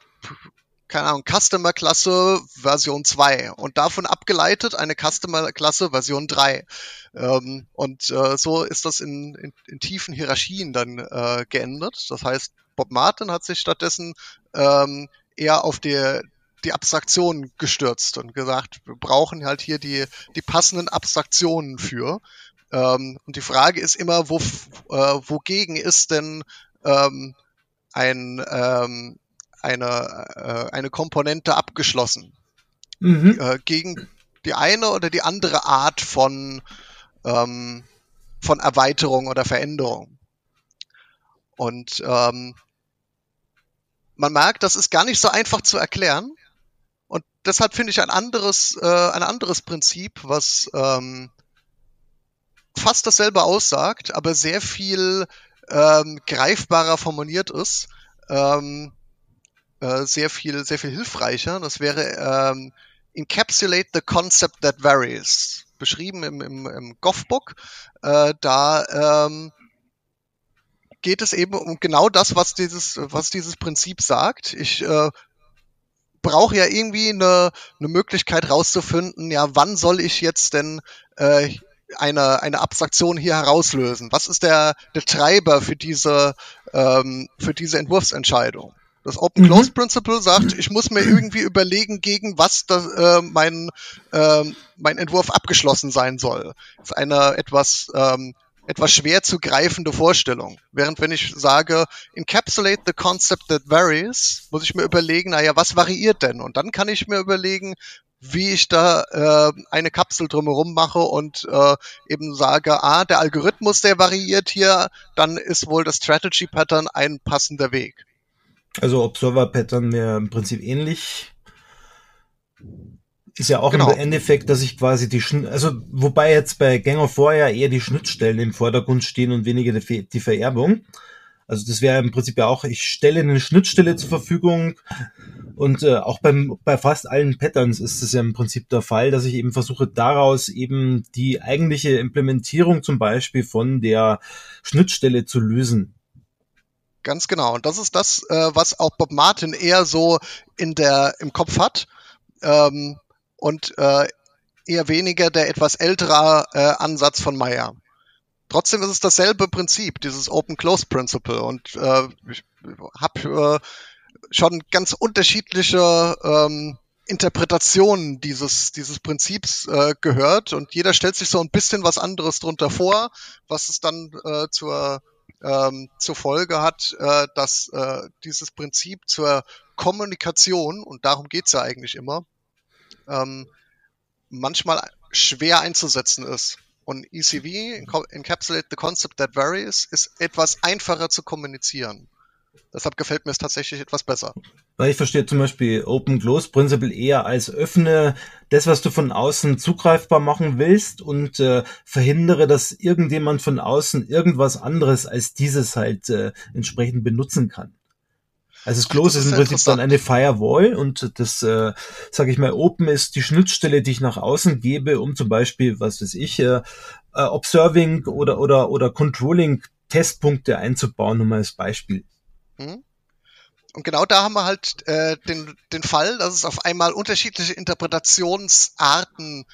keine Ahnung, Customer-Klasse Version 2 und davon abgeleitet eine Customer-Klasse Version 3. Ähm, und äh, so ist das in, in, in tiefen Hierarchien dann äh, geendet. Das heißt, Bob Martin hat sich stattdessen ähm, eher auf die, die Abstraktion gestürzt und gesagt, wir brauchen halt hier die, die passenden Abstraktionen für. Ähm, und die Frage ist immer, wo, äh, wogegen ist denn ähm, ein, ähm, eine, äh, eine Komponente abgeschlossen. Mhm. Äh, gegen die eine oder die andere Art von, ähm, von Erweiterung oder Veränderung. Und ähm, man merkt, das ist gar nicht so einfach zu erklären. Und deshalb finde ich ein anderes, äh, ein anderes Prinzip, was ähm, fast dasselbe aussagt, aber sehr viel ähm, greifbarer formuliert ist, ähm, äh, sehr viel, sehr viel hilfreicher. Das wäre ähm, Encapsulate the Concept that Varies, beschrieben im, im, im Goff-Book. Äh, da ähm, geht es eben um genau das, was dieses, was dieses Prinzip sagt. Ich äh, brauche ja irgendwie eine, eine Möglichkeit rauszufinden, ja, wann soll ich jetzt denn äh, eine, eine Abstraktion hier herauslösen? Was ist der, der Treiber für diese, ähm, für diese Entwurfsentscheidung? Das Open-Close-Principle mhm. sagt, ich muss mir irgendwie überlegen, gegen was das, äh, mein, äh, mein Entwurf abgeschlossen sein soll. Das ist eine etwas, ähm, etwas schwer zu greifende Vorstellung. Während wenn ich sage, encapsulate the concept that varies, muss ich mir überlegen, naja, was variiert denn? Und dann kann ich mir überlegen, wie ich da äh, eine Kapsel drumherum mache und äh, eben sage, ah, der Algorithmus, der variiert hier, dann ist wohl das Strategy Pattern ein passender Weg. Also Observer Pattern wäre im Prinzip ähnlich. Ist ja auch genau. im Endeffekt, dass ich quasi die, Schn also wobei jetzt bei Gang of War ja eher die Schnittstellen im Vordergrund stehen und weniger die, die Vererbung. Also das wäre im Prinzip ja auch, ich stelle eine Schnittstelle zur Verfügung und äh, auch beim, bei fast allen Patterns ist es ja im Prinzip der Fall, dass ich eben versuche, daraus eben die eigentliche Implementierung zum Beispiel von der Schnittstelle zu lösen. Ganz genau. Und das ist das, äh, was auch Bob Martin eher so in der, im Kopf hat. Ähm, und äh, eher weniger der etwas ältere äh, Ansatz von Meyer. Trotzdem ist es dasselbe Prinzip, dieses Open-Close-Principle. Und äh, ich habe äh, schon ganz unterschiedliche ähm, Interpretationen dieses, dieses Prinzips äh, gehört. Und jeder stellt sich so ein bisschen was anderes drunter vor, was es dann äh, zur ähm, zur Folge hat, äh, dass äh, dieses Prinzip zur Kommunikation, und darum geht's ja eigentlich immer, ähm, manchmal schwer einzusetzen ist. Und ECV, Encapsulate the Concept That Varies, ist etwas einfacher zu kommunizieren. Deshalb gefällt mir es tatsächlich etwas besser. Weil ich verstehe zum Beispiel Open Close Principle eher als öffne das, was du von außen zugreifbar machen willst und äh, verhindere, dass irgendjemand von außen irgendwas anderes als dieses halt äh, entsprechend benutzen kann. Also das Close ist, ist im Prinzip dann eine Firewall und das, äh, sage ich mal, Open ist die Schnittstelle, die ich nach außen gebe, um zum Beispiel, was weiß ich, äh, äh, Observing oder oder oder Controlling Testpunkte einzubauen, nur mal als Beispiel. Mhm. Und genau da haben wir halt äh, den, den Fall, dass es auf einmal unterschiedliche Interpretationsarten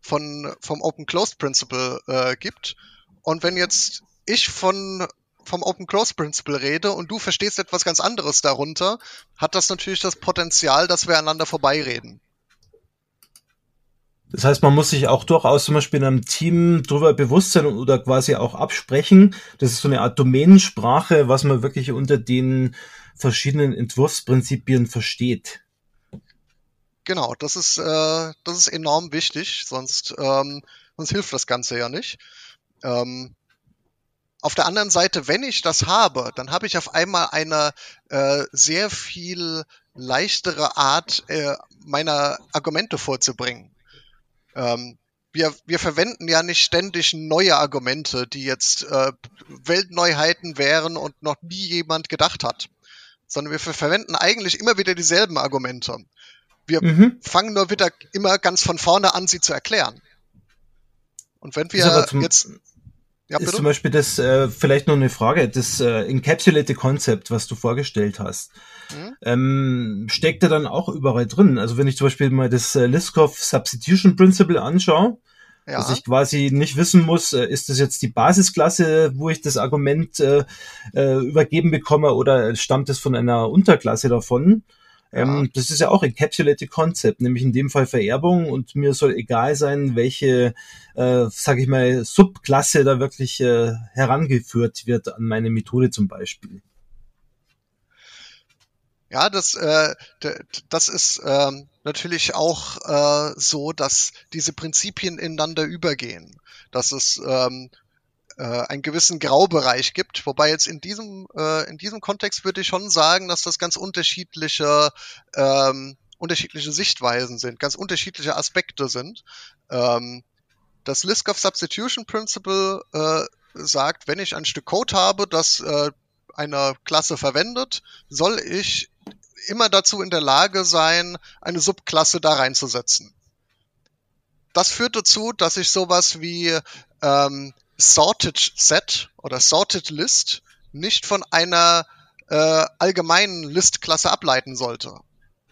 von, vom Open Closed Principle äh, gibt. Und wenn jetzt ich von vom Open Close Principle rede und du verstehst etwas ganz anderes darunter, hat das natürlich das Potenzial, dass wir einander vorbeireden. Das heißt, man muss sich auch durchaus zum Beispiel in einem Team darüber bewusst sein oder quasi auch absprechen. Das ist so eine Art Domänensprache, was man wirklich unter den verschiedenen Entwurfsprinzipien versteht. Genau, das ist, äh, das ist enorm wichtig, sonst, ähm, sonst hilft das Ganze ja nicht. Ähm, auf der anderen Seite, wenn ich das habe, dann habe ich auf einmal eine äh, sehr viel leichtere Art, äh, meiner Argumente vorzubringen. Ähm, wir, wir verwenden ja nicht ständig neue Argumente, die jetzt äh, Weltneuheiten wären und noch nie jemand gedacht hat, sondern wir verwenden eigentlich immer wieder dieselben Argumente. Wir mhm. fangen nur wieder immer ganz von vorne an, sie zu erklären. Und wenn wir jetzt ja, ist zum Beispiel das, äh, vielleicht noch eine Frage, das äh, Encapsulated Concept, was du vorgestellt hast, mhm. ähm, steckt da dann auch überall drin? Also wenn ich zum Beispiel mal das äh, Liskov Substitution Principle anschaue, ja. dass ich quasi nicht wissen muss, äh, ist das jetzt die Basisklasse, wo ich das Argument äh, äh, übergeben bekomme oder stammt es von einer Unterklasse davon? Ähm, das ist ja auch Encapsulated Concept, nämlich in dem Fall Vererbung und mir soll egal sein, welche, äh, sage ich mal, Subklasse da wirklich äh, herangeführt wird an meine Methode zum Beispiel. Ja, das, äh, das ist ähm, natürlich auch äh, so, dass diese Prinzipien ineinander übergehen. Dass es ähm, äh, einen gewissen Graubereich gibt. Wobei jetzt in diesem, äh, in diesem Kontext würde ich schon sagen, dass das ganz unterschiedliche, ähm, unterschiedliche Sichtweisen sind, ganz unterschiedliche Aspekte sind. Ähm, das Liskov Substitution Principle äh, sagt, wenn ich ein Stück Code habe, das äh, eine Klasse verwendet, soll ich immer dazu in der Lage sein, eine Subklasse da reinzusetzen. Das führt dazu, dass ich sowas wie ähm, Sorted Set oder Sorted List nicht von einer äh, allgemeinen List-Klasse ableiten sollte.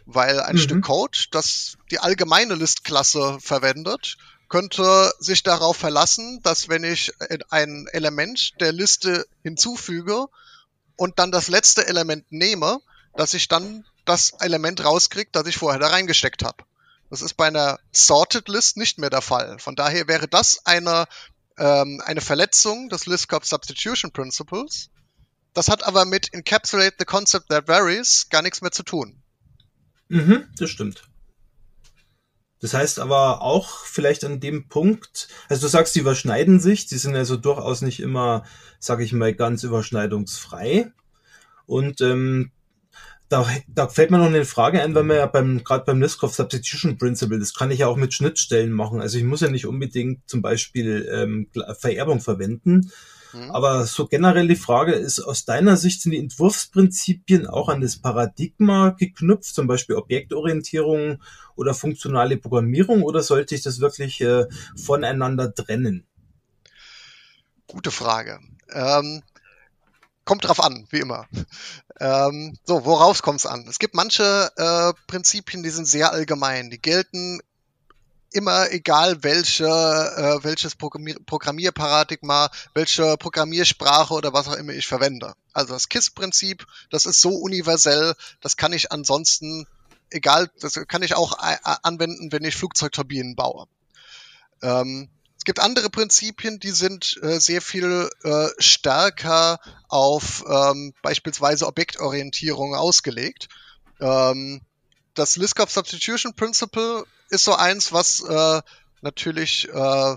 Weil ein mhm. Stück Code, das die allgemeine List-Klasse verwendet, könnte sich darauf verlassen, dass wenn ich ein Element der Liste hinzufüge und dann das letzte Element nehme, dass ich dann das Element rauskriege, das ich vorher da reingesteckt habe. Das ist bei einer Sorted List nicht mehr der Fall. Von daher wäre das eine ähm, eine Verletzung des Liskop Substitution Principles. Das hat aber mit Encapsulate the Concept That Varies gar nichts mehr zu tun. Mhm, das stimmt. Das heißt aber auch vielleicht an dem Punkt, also du sagst, die überschneiden sich, die sind also durchaus nicht immer, sage ich mal, ganz überschneidungsfrei. Und ähm, da, da fällt mir noch eine Frage ein, weil wir ja beim, gerade beim Liskov Substitution Principle, das kann ich ja auch mit Schnittstellen machen. Also ich muss ja nicht unbedingt zum Beispiel ähm, Vererbung verwenden. Mhm. Aber so generell die Frage ist, aus deiner Sicht sind die Entwurfsprinzipien auch an das Paradigma geknüpft, zum Beispiel Objektorientierung oder funktionale Programmierung, oder sollte ich das wirklich äh, voneinander trennen? Gute Frage. Ähm, kommt drauf an, wie immer. Ähm, so, worauf kommt es an? Es gibt manche äh, Prinzipien, die sind sehr allgemein. Die gelten immer egal welche, äh, welches Programmier Programmierparadigma, welche Programmiersprache oder was auch immer ich verwende. Also das KISS-Prinzip, das ist so universell, das kann ich ansonsten, egal, das kann ich auch äh, anwenden, wenn ich Flugzeugturbinen baue. Ähm, gibt andere Prinzipien, die sind äh, sehr viel äh, stärker auf ähm, beispielsweise Objektorientierung ausgelegt. Ähm, das Liskov Substitution Principle ist so eins, was äh, natürlich äh,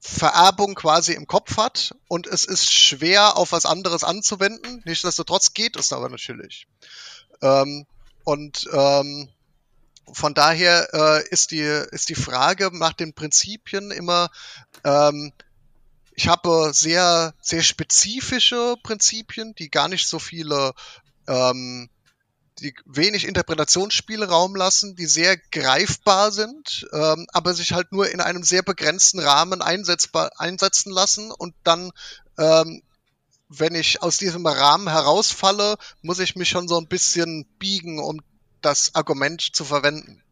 Vererbung quasi im Kopf hat und es ist schwer auf was anderes anzuwenden. Nichtsdestotrotz geht es aber natürlich. Ähm, und ähm, von daher äh, ist, die, ist die Frage nach den Prinzipien immer, ähm, ich habe sehr, sehr spezifische Prinzipien, die gar nicht so viele ähm, die wenig Interpretationsspielraum lassen, die sehr greifbar sind, ähm, aber sich halt nur in einem sehr begrenzten Rahmen einsetzbar, einsetzen lassen und dann, ähm, wenn ich aus diesem Rahmen herausfalle, muss ich mich schon so ein bisschen biegen, um das Argument zu verwenden.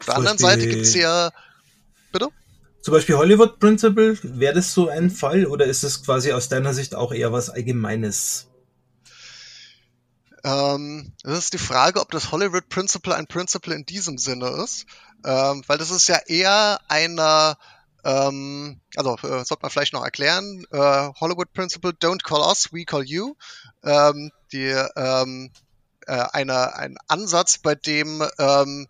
Auf der anderen Seite gibt's ja, bitte? Zum Beispiel Hollywood Principle, wäre das so ein Fall oder ist es quasi aus deiner Sicht auch eher was Allgemeines? Ähm, das ist die Frage, ob das Hollywood Principle ein Principle in diesem Sinne ist, ähm, weil das ist ja eher eine, ähm, also äh, sollte man vielleicht noch erklären, äh, Hollywood Principle, don't call us, we call you, ähm, die, ähm, äh, eine, ein Ansatz, bei dem ähm,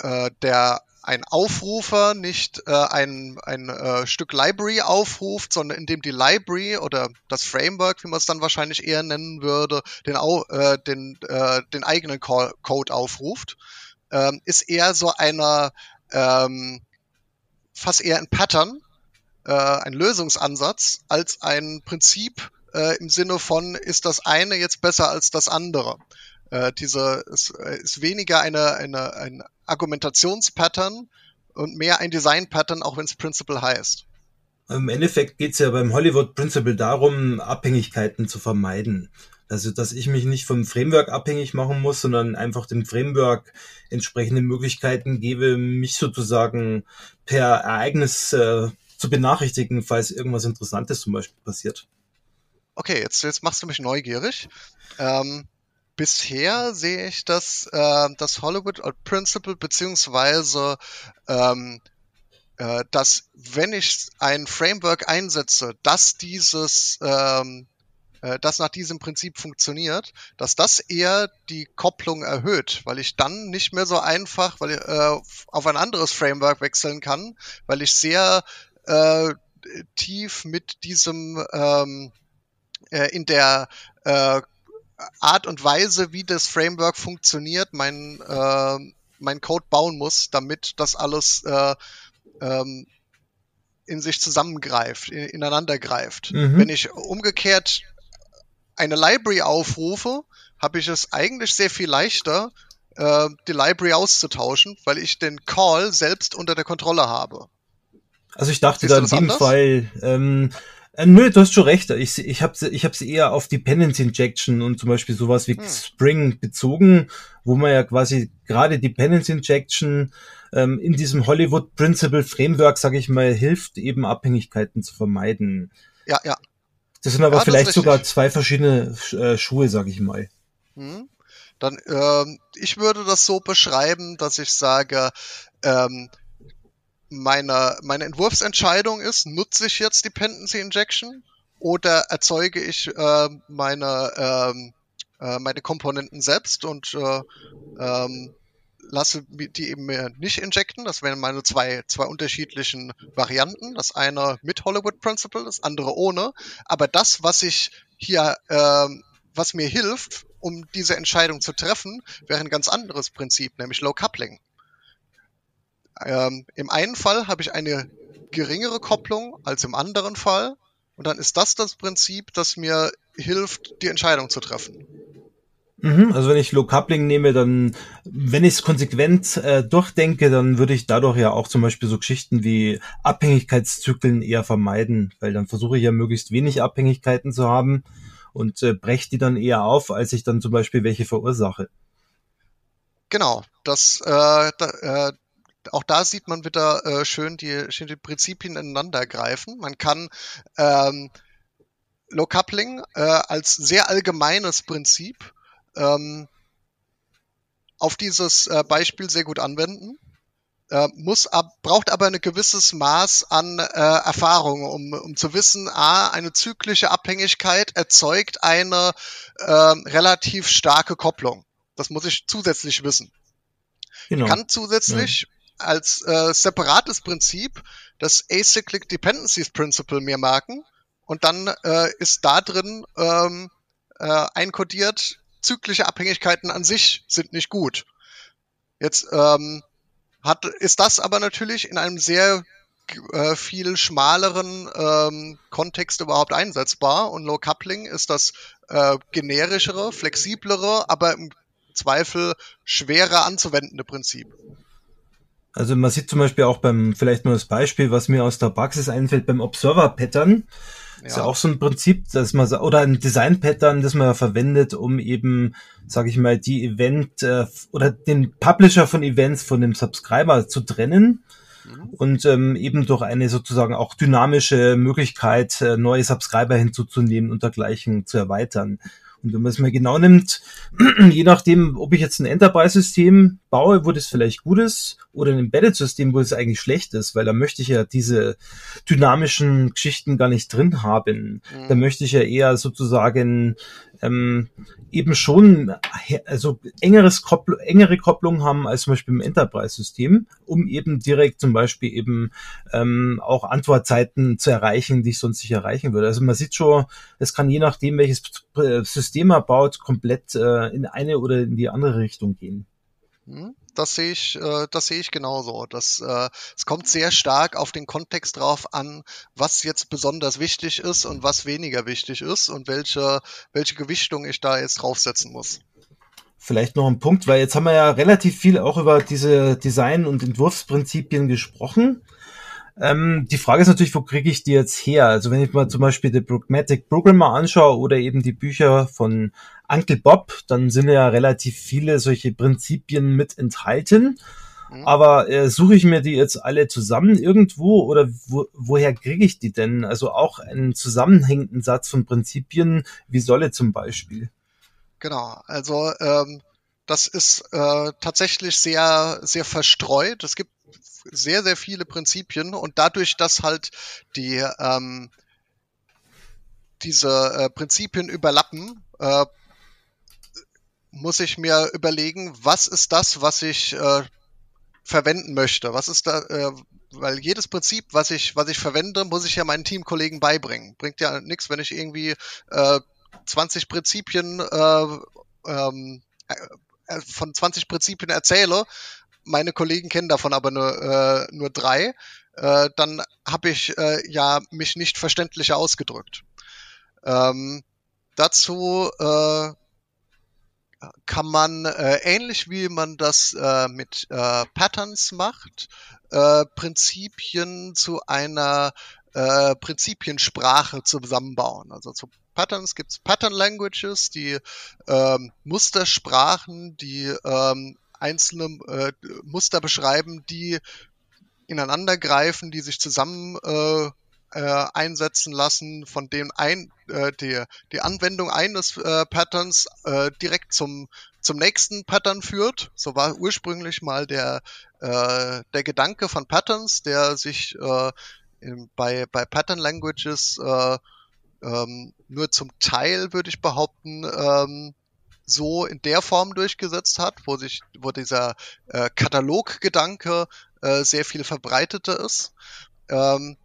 äh, der ein Aufrufer nicht äh, ein, ein äh, Stück Library aufruft, sondern indem die Library oder das Framework, wie man es dann wahrscheinlich eher nennen würde, den, äh, den, äh, den eigenen Code aufruft, ähm, ist eher so einer ähm, fast eher ein Pattern, äh, ein Lösungsansatz, als ein Prinzip äh, im Sinne von, ist das eine jetzt besser als das andere. Äh, diese es äh, ist weniger eine, eine, ein Argumentationspattern und mehr ein Design-Pattern, auch wenn es Principle heißt. Im Endeffekt geht es ja beim Hollywood Principle darum, Abhängigkeiten zu vermeiden. Also, dass ich mich nicht vom Framework abhängig machen muss, sondern einfach dem Framework entsprechende Möglichkeiten gebe, mich sozusagen per Ereignis äh, zu benachrichtigen, falls irgendwas Interessantes zum Beispiel passiert. Okay, jetzt, jetzt machst du mich neugierig. Ähm, bisher sehe ich das, äh, das Hollywood Principle beziehungsweise ähm, äh, dass wenn ich ein Framework einsetze, dass dieses ähm, äh, das nach diesem Prinzip funktioniert, dass das eher die Kopplung erhöht, weil ich dann nicht mehr so einfach weil äh, auf ein anderes Framework wechseln kann, weil ich sehr äh, tief mit diesem ähm, äh, in der äh, Art und Weise, wie das Framework funktioniert, mein, äh, mein Code bauen muss, damit das alles äh, ähm, in sich zusammengreift, in, ineinander greift. Mhm. Wenn ich umgekehrt eine Library aufrufe, habe ich es eigentlich sehr viel leichter, äh, die Library auszutauschen, weil ich den Call selbst unter der Kontrolle habe. Also ich dachte da in dem Fall, ähm, äh, nö, du hast schon recht. Ich, ich habe ich hab sie eher auf Dependency Injection und zum Beispiel sowas wie hm. Spring bezogen, wo man ja quasi gerade Dependency Injection ähm, in diesem Hollywood Principle Framework, sage ich mal, hilft, eben Abhängigkeiten zu vermeiden. Ja, ja. Das sind aber ja, vielleicht sogar zwei verschiedene äh, Schuhe, sage ich mal. Hm. Dann, ähm, ich würde das so beschreiben, dass ich sage, ähm, meine, meine Entwurfsentscheidung ist, nutze ich jetzt Dependency Injection oder erzeuge ich äh, meine, ähm, äh, meine Komponenten selbst und äh, ähm, lasse die eben nicht injecten. Das wären meine zwei, zwei unterschiedlichen Varianten. Das eine mit Hollywood Principle, das andere ohne. Aber das, was ich hier, ähm, was mir hilft, um diese Entscheidung zu treffen, wäre ein ganz anderes Prinzip, nämlich Low Coupling. Ähm, Im einen Fall habe ich eine geringere Kopplung als im anderen Fall. Und dann ist das das Prinzip, das mir hilft, die Entscheidung zu treffen. Mhm, also wenn ich Low Coupling nehme, dann, wenn ich es konsequent äh, durchdenke, dann würde ich dadurch ja auch zum Beispiel so Geschichten wie Abhängigkeitszyklen eher vermeiden, weil dann versuche ich ja möglichst wenig Abhängigkeiten zu haben und äh, breche die dann eher auf, als ich dann zum Beispiel welche verursache. Genau, das, äh, da, äh, auch da sieht man wieder äh, schön, die, schön die Prinzipien ineinander greifen. Man kann ähm, Low Coupling äh, als sehr allgemeines Prinzip ähm, auf dieses äh, Beispiel sehr gut anwenden. Äh, muss ab, braucht aber ein gewisses Maß an äh, Erfahrung, um, um zu wissen, a, eine zyklische Abhängigkeit erzeugt eine äh, relativ starke Kopplung. Das muss ich zusätzlich wissen. Genau. Ich kann zusätzlich als äh, separates Prinzip das Acyclic Dependencies Principle mir merken und dann äh, ist da drin ähm, äh, einkodiert, zyklische Abhängigkeiten an sich sind nicht gut. Jetzt ähm, hat, ist das aber natürlich in einem sehr äh, viel schmaleren ähm, Kontext überhaupt einsetzbar und Low Coupling ist das äh, generischere, flexiblere, aber im Zweifel schwerer anzuwendende Prinzip. Also man sieht zum Beispiel auch beim, vielleicht nur das Beispiel, was mir aus der Praxis einfällt, beim Observer-Pattern. Ja. Ist ja auch so ein Prinzip, dass man, oder ein Design-Pattern, das man verwendet, um eben, sage ich mal, die Event äh, oder den Publisher von Events von dem Subscriber zu trennen mhm. und ähm, eben durch eine sozusagen auch dynamische Möglichkeit, äh, neue Subscriber hinzuzunehmen und dergleichen zu erweitern. Und wenn man es mal genau nimmt, je nachdem, ob ich jetzt ein Enterprise-System baue, wo das vielleicht gut ist, oder ein Embedded-System, wo es eigentlich schlecht ist, weil da möchte ich ja diese dynamischen Geschichten gar nicht drin haben. Mhm. Da möchte ich ja eher sozusagen ähm, eben schon also engeres Koppl engere Kopplung haben als zum Beispiel im Enterprise-System, um eben direkt zum Beispiel eben ähm, auch Antwortzeiten zu erreichen, die ich sonst nicht erreichen würde. Also man sieht schon, es kann je nachdem, welches System er baut, komplett äh, in eine oder in die andere Richtung gehen. Hm, das sehe ich, äh, das sehe ich genauso. Das, äh, es kommt sehr stark auf den Kontext drauf an, was jetzt besonders wichtig ist und was weniger wichtig ist und welche, welche Gewichtung ich da jetzt draufsetzen muss. Vielleicht noch ein Punkt, weil jetzt haben wir ja relativ viel auch über diese Design- und Entwurfsprinzipien gesprochen. Ähm, die Frage ist natürlich, wo kriege ich die jetzt her? Also wenn ich mal zum Beispiel die Pragmatic Programmer anschaue oder eben die Bücher von Uncle Bob, dann sind ja relativ viele solche Prinzipien mit enthalten. Mhm. Aber äh, suche ich mir die jetzt alle zusammen irgendwo oder wo, woher kriege ich die denn? Also auch einen zusammenhängenden Satz von Prinzipien, wie Solle zum Beispiel. Genau, also ähm, das ist äh, tatsächlich sehr, sehr verstreut. Es gibt sehr, sehr viele Prinzipien und dadurch, dass halt die ähm, diese äh, Prinzipien überlappen, äh, muss ich mir überlegen, was ist das, was ich äh, verwenden möchte? Was ist da, äh, weil jedes Prinzip, was ich, was ich verwende, muss ich ja meinen Teamkollegen beibringen. Bringt ja nichts, wenn ich irgendwie äh, 20 Prinzipien äh, ähm, äh, von 20 Prinzipien erzähle meine Kollegen kennen davon aber nur, äh, nur drei, äh, dann habe ich äh, ja mich nicht verständlicher ausgedrückt. Ähm, dazu äh, kann man äh, ähnlich wie man das äh, mit äh, Patterns macht, äh, Prinzipien zu einer äh, Prinzipiensprache zusammenbauen. Also zu Patterns gibt es Pattern Languages, die ähm, Mustersprachen, die ähm, einzelne äh, Muster beschreiben, die ineinander greifen, die sich zusammen äh, äh, einsetzen lassen, von dem ein, äh, die, die Anwendung eines äh, Patterns äh, direkt zum, zum nächsten Pattern führt. So war ursprünglich mal der, äh, der Gedanke von Patterns, der sich äh, in, bei, bei Pattern Languages äh, ähm, nur zum Teil, würde ich behaupten, ähm, so in der Form durchgesetzt hat, wo sich, wo dieser äh, Kataloggedanke äh, sehr viel verbreiteter ist. Ähm,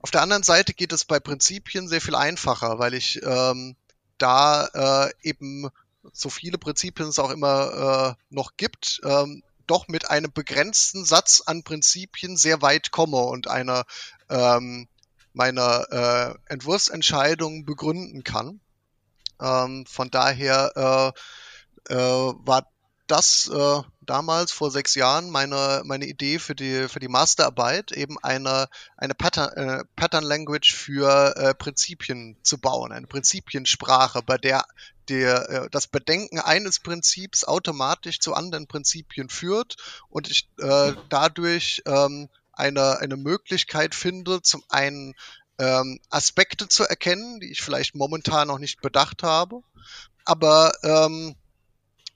auf der anderen Seite geht es bei Prinzipien sehr viel einfacher, weil ich ähm, da äh, eben so viele Prinzipien es auch immer äh, noch gibt, ähm, doch mit einem begrenzten Satz an Prinzipien sehr weit komme und eine ähm, meine äh, Entwurfsentscheidung begründen kann. Ähm, von daher äh, äh, war das äh, damals vor sechs Jahren meine, meine Idee für die, für die Masterarbeit, eben eine, eine Pattern, äh, Pattern Language für äh, Prinzipien zu bauen, eine Prinzipiensprache, bei der der, äh, das Bedenken eines Prinzips automatisch zu anderen Prinzipien führt und ich äh, dadurch ähm, eine, eine Möglichkeit finde, zum einen ähm, Aspekte zu erkennen, die ich vielleicht momentan noch nicht bedacht habe, aber ähm,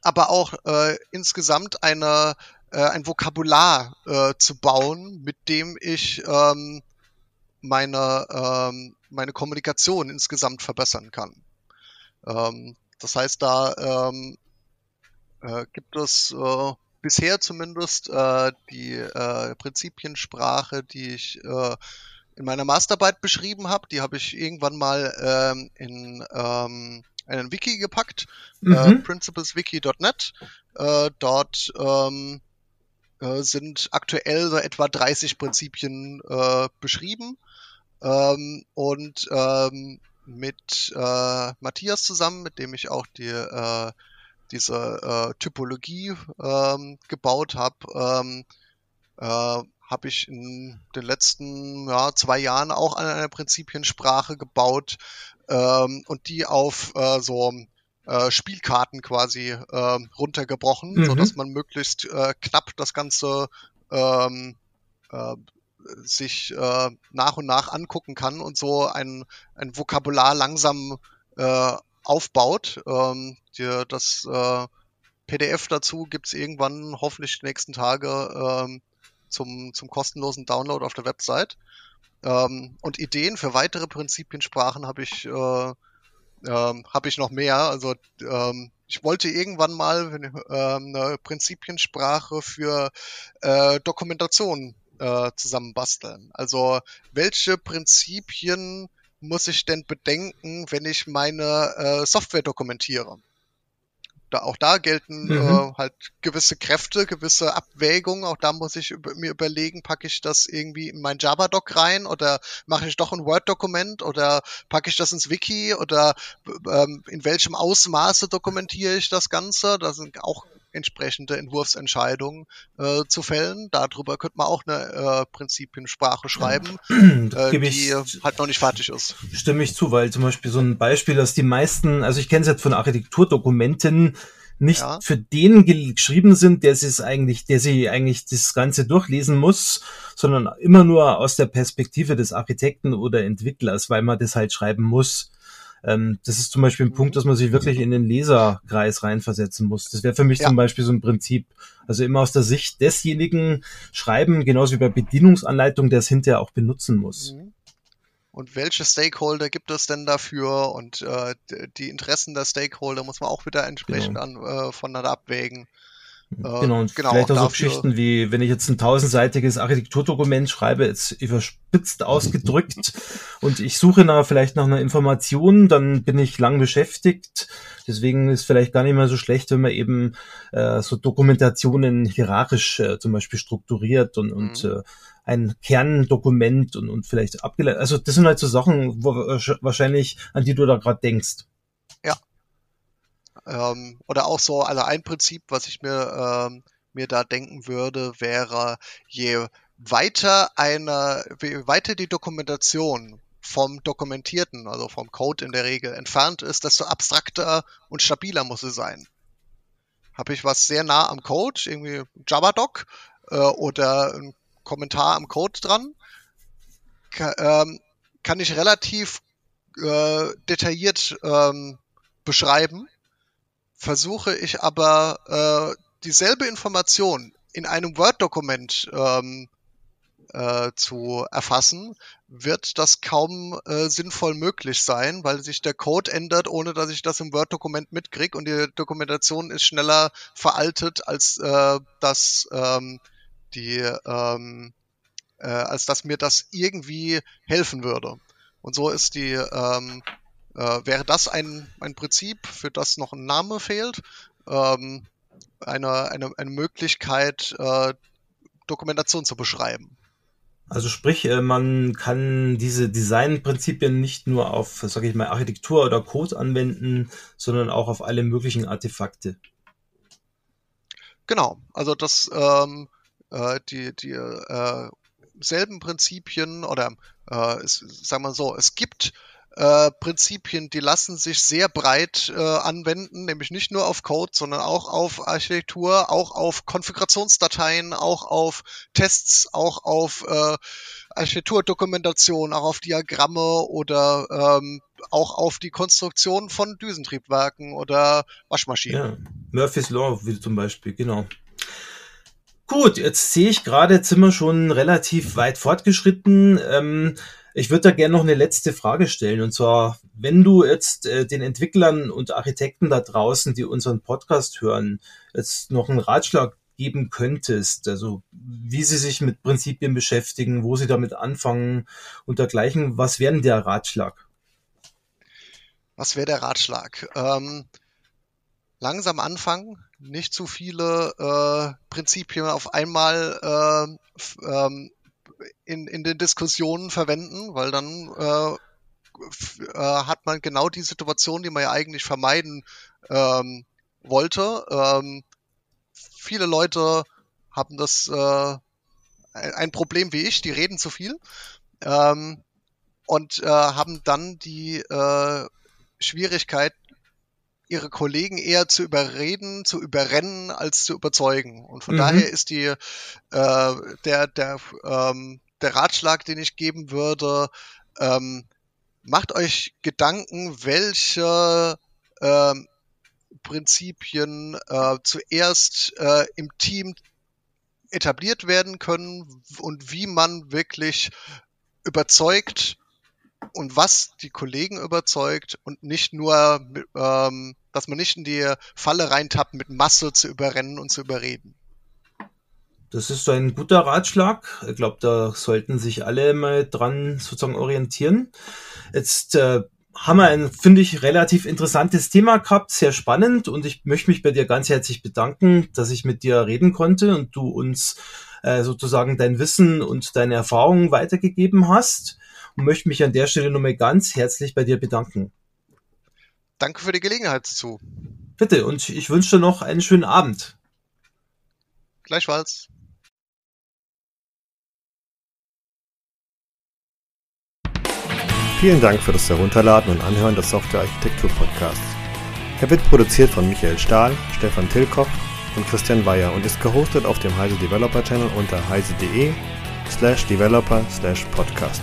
aber auch äh, insgesamt eine äh, ein Vokabular äh, zu bauen, mit dem ich ähm, meine ähm, meine Kommunikation insgesamt verbessern kann. Ähm, das heißt, da ähm, äh, gibt es äh, bisher zumindest äh, die äh, Prinzipiensprache, die ich äh, in meiner Masterarbeit beschrieben habe. Die habe ich irgendwann mal ähm, in ähm, einen Wiki gepackt, äh, mhm. äh, principleswiki.net. Äh, dort ähm, äh, sind aktuell so etwa 30 Prinzipien äh, beschrieben. Ähm, und ähm, mit äh, Matthias zusammen, mit dem ich auch die, äh, diese äh, Typologie ähm, gebaut habe, ähm, äh, habe ich in den letzten ja, zwei Jahren auch an einer Prinzipiensprache gebaut ähm, und die auf äh, so äh, Spielkarten quasi äh, runtergebrochen, mhm. so dass man möglichst äh, knapp das Ganze ähm, äh, sich äh, nach und nach angucken kann und so ein, ein Vokabular langsam äh, aufbaut. Ähm, die, das äh, PDF dazu gibt's irgendwann hoffentlich die nächsten Tage ähm, zum, zum kostenlosen Download auf der Website. Ähm, und Ideen für weitere Prinzipiensprachen habe ich, äh, ähm, hab ich noch mehr. Also ähm, ich wollte irgendwann mal ähm, eine Prinzipiensprache für äh, Dokumentation äh, zusammenbasteln. Also welche Prinzipien muss ich denn bedenken, wenn ich meine äh, Software dokumentiere? da, auch da gelten mhm. äh, halt gewisse Kräfte, gewisse Abwägungen. Auch da muss ich über, mir überlegen, packe ich das irgendwie in mein Java-Doc rein oder mache ich doch ein Word-Dokument oder packe ich das ins Wiki oder ähm, in welchem Ausmaße dokumentiere ich das Ganze? Da sind auch entsprechende Entwurfsentscheidungen äh, zu fällen. Darüber könnte man auch eine äh, Prinzipiensprache schreiben, äh, die halt noch nicht fertig ist. Stimme ich zu, weil zum Beispiel so ein Beispiel, dass die meisten, also ich kenne es jetzt von Architekturdokumenten, nicht ja. für den geschrieben sind, der sie es eigentlich, der sie eigentlich das Ganze durchlesen muss, sondern immer nur aus der Perspektive des Architekten oder Entwicklers, weil man das halt schreiben muss. Ähm, das ist zum Beispiel ein Punkt, dass man sich wirklich in den Leserkreis reinversetzen muss. Das wäre für mich ja. zum Beispiel so ein Prinzip. Also immer aus der Sicht desjenigen schreiben, genauso wie bei Bedienungsanleitung, der es hinterher auch benutzen muss. Mhm. Und welche Stakeholder gibt es denn dafür? Und äh, die Interessen der Stakeholder muss man auch wieder entsprechend genau. an, äh, voneinander abwägen. Äh, genau, und genau, vielleicht auch, auch so Geschichten wie, wenn ich jetzt ein tausendseitiges Architekturdokument schreibe, jetzt überspitzt ausgedrückt und ich suche nach, vielleicht nach einer Information, dann bin ich lang beschäftigt. Deswegen ist vielleicht gar nicht mehr so schlecht, wenn man eben äh, so Dokumentationen hierarchisch äh, zum Beispiel strukturiert und, und mhm. äh, ein Kerndokument und, und vielleicht abgeleitet. Also das sind halt so Sachen, wo, wahrscheinlich, an die du da gerade denkst. Ähm, oder auch so, also ein Prinzip, was ich mir, ähm, mir da denken würde, wäre, je weiter eine, je weiter die Dokumentation vom Dokumentierten, also vom Code in der Regel entfernt ist, desto abstrakter und stabiler muss es sein. Habe ich was sehr nah am Code, irgendwie JavaDoc äh, oder ein Kommentar am Code dran, kann, ähm, kann ich relativ äh, detailliert ähm, beschreiben versuche ich aber äh, dieselbe Information in einem Word-Dokument ähm, äh, zu erfassen, wird das kaum äh, sinnvoll möglich sein, weil sich der Code ändert, ohne dass ich das im Word-Dokument mitkriege und die Dokumentation ist schneller veraltet, als äh, dass ähm, die ähm, äh, als dass mir das irgendwie helfen würde. Und so ist die ähm, äh, wäre das ein, ein Prinzip, für das noch ein Name fehlt? Ähm, eine, eine, eine Möglichkeit, äh, Dokumentation zu beschreiben. Also sprich, äh, man kann diese Designprinzipien nicht nur auf, sage ich mal, Architektur oder Code anwenden, sondern auch auf alle möglichen Artefakte. Genau, also das ähm, äh, die die äh, selben Prinzipien oder äh, es, sagen wir so, es gibt äh, Prinzipien, die lassen sich sehr breit äh, anwenden, nämlich nicht nur auf Code, sondern auch auf Architektur, auch auf Konfigurationsdateien, auch auf Tests, auch auf äh, Architekturdokumentation, auch auf Diagramme oder ähm, auch auf die Konstruktion von Düsentriebwerken oder Waschmaschinen. Ja, Murphy's Law, wie zum Beispiel, genau. Gut, jetzt sehe ich gerade, sind wir schon relativ weit fortgeschritten. Ähm, ich würde da gerne noch eine letzte Frage stellen. Und zwar, wenn du jetzt äh, den Entwicklern und Architekten da draußen, die unseren Podcast hören, jetzt noch einen Ratschlag geben könntest, also wie sie sich mit Prinzipien beschäftigen, wo sie damit anfangen und dergleichen, was wäre denn der Ratschlag? Was wäre der Ratschlag? Ähm, langsam anfangen, nicht zu viele äh, Prinzipien auf einmal äh, ähm, in, in den Diskussionen verwenden, weil dann äh, äh, hat man genau die Situation, die man ja eigentlich vermeiden ähm, wollte. Ähm, viele Leute haben das äh, ein Problem wie ich, die reden zu viel ähm, und äh, haben dann die äh, Schwierigkeit, ihre Kollegen eher zu überreden, zu überrennen, als zu überzeugen. Und von mhm. daher ist die äh, der der ähm, der Ratschlag, den ich geben würde, ähm, macht euch Gedanken, welche ähm, Prinzipien äh, zuerst äh, im Team etabliert werden können und wie man wirklich überzeugt und was die Kollegen überzeugt und nicht nur, ähm, dass man nicht in die Falle reintappt, mit Masse zu überrennen und zu überreden. Das ist ein guter Ratschlag. Ich glaube, da sollten sich alle mal dran sozusagen orientieren. Jetzt äh, haben wir ein, finde ich, relativ interessantes Thema gehabt, sehr spannend und ich möchte mich bei dir ganz herzlich bedanken, dass ich mit dir reden konnte und du uns äh, sozusagen dein Wissen und deine Erfahrungen weitergegeben hast und möchte mich an der Stelle nochmal ganz herzlich bei dir bedanken. Danke für die Gelegenheit dazu. Bitte und ich wünsche dir noch einen schönen Abend. Gleichfalls. Vielen Dank für das Herunterladen und Anhören des Software Architektur Podcasts. Er wird produziert von Michael Stahl, Stefan Tilkoff und Christian Weyer und ist gehostet auf dem Heise Developer Channel unter heise.de slash developer slash podcast.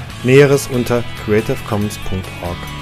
Näheres unter creativecommons.org.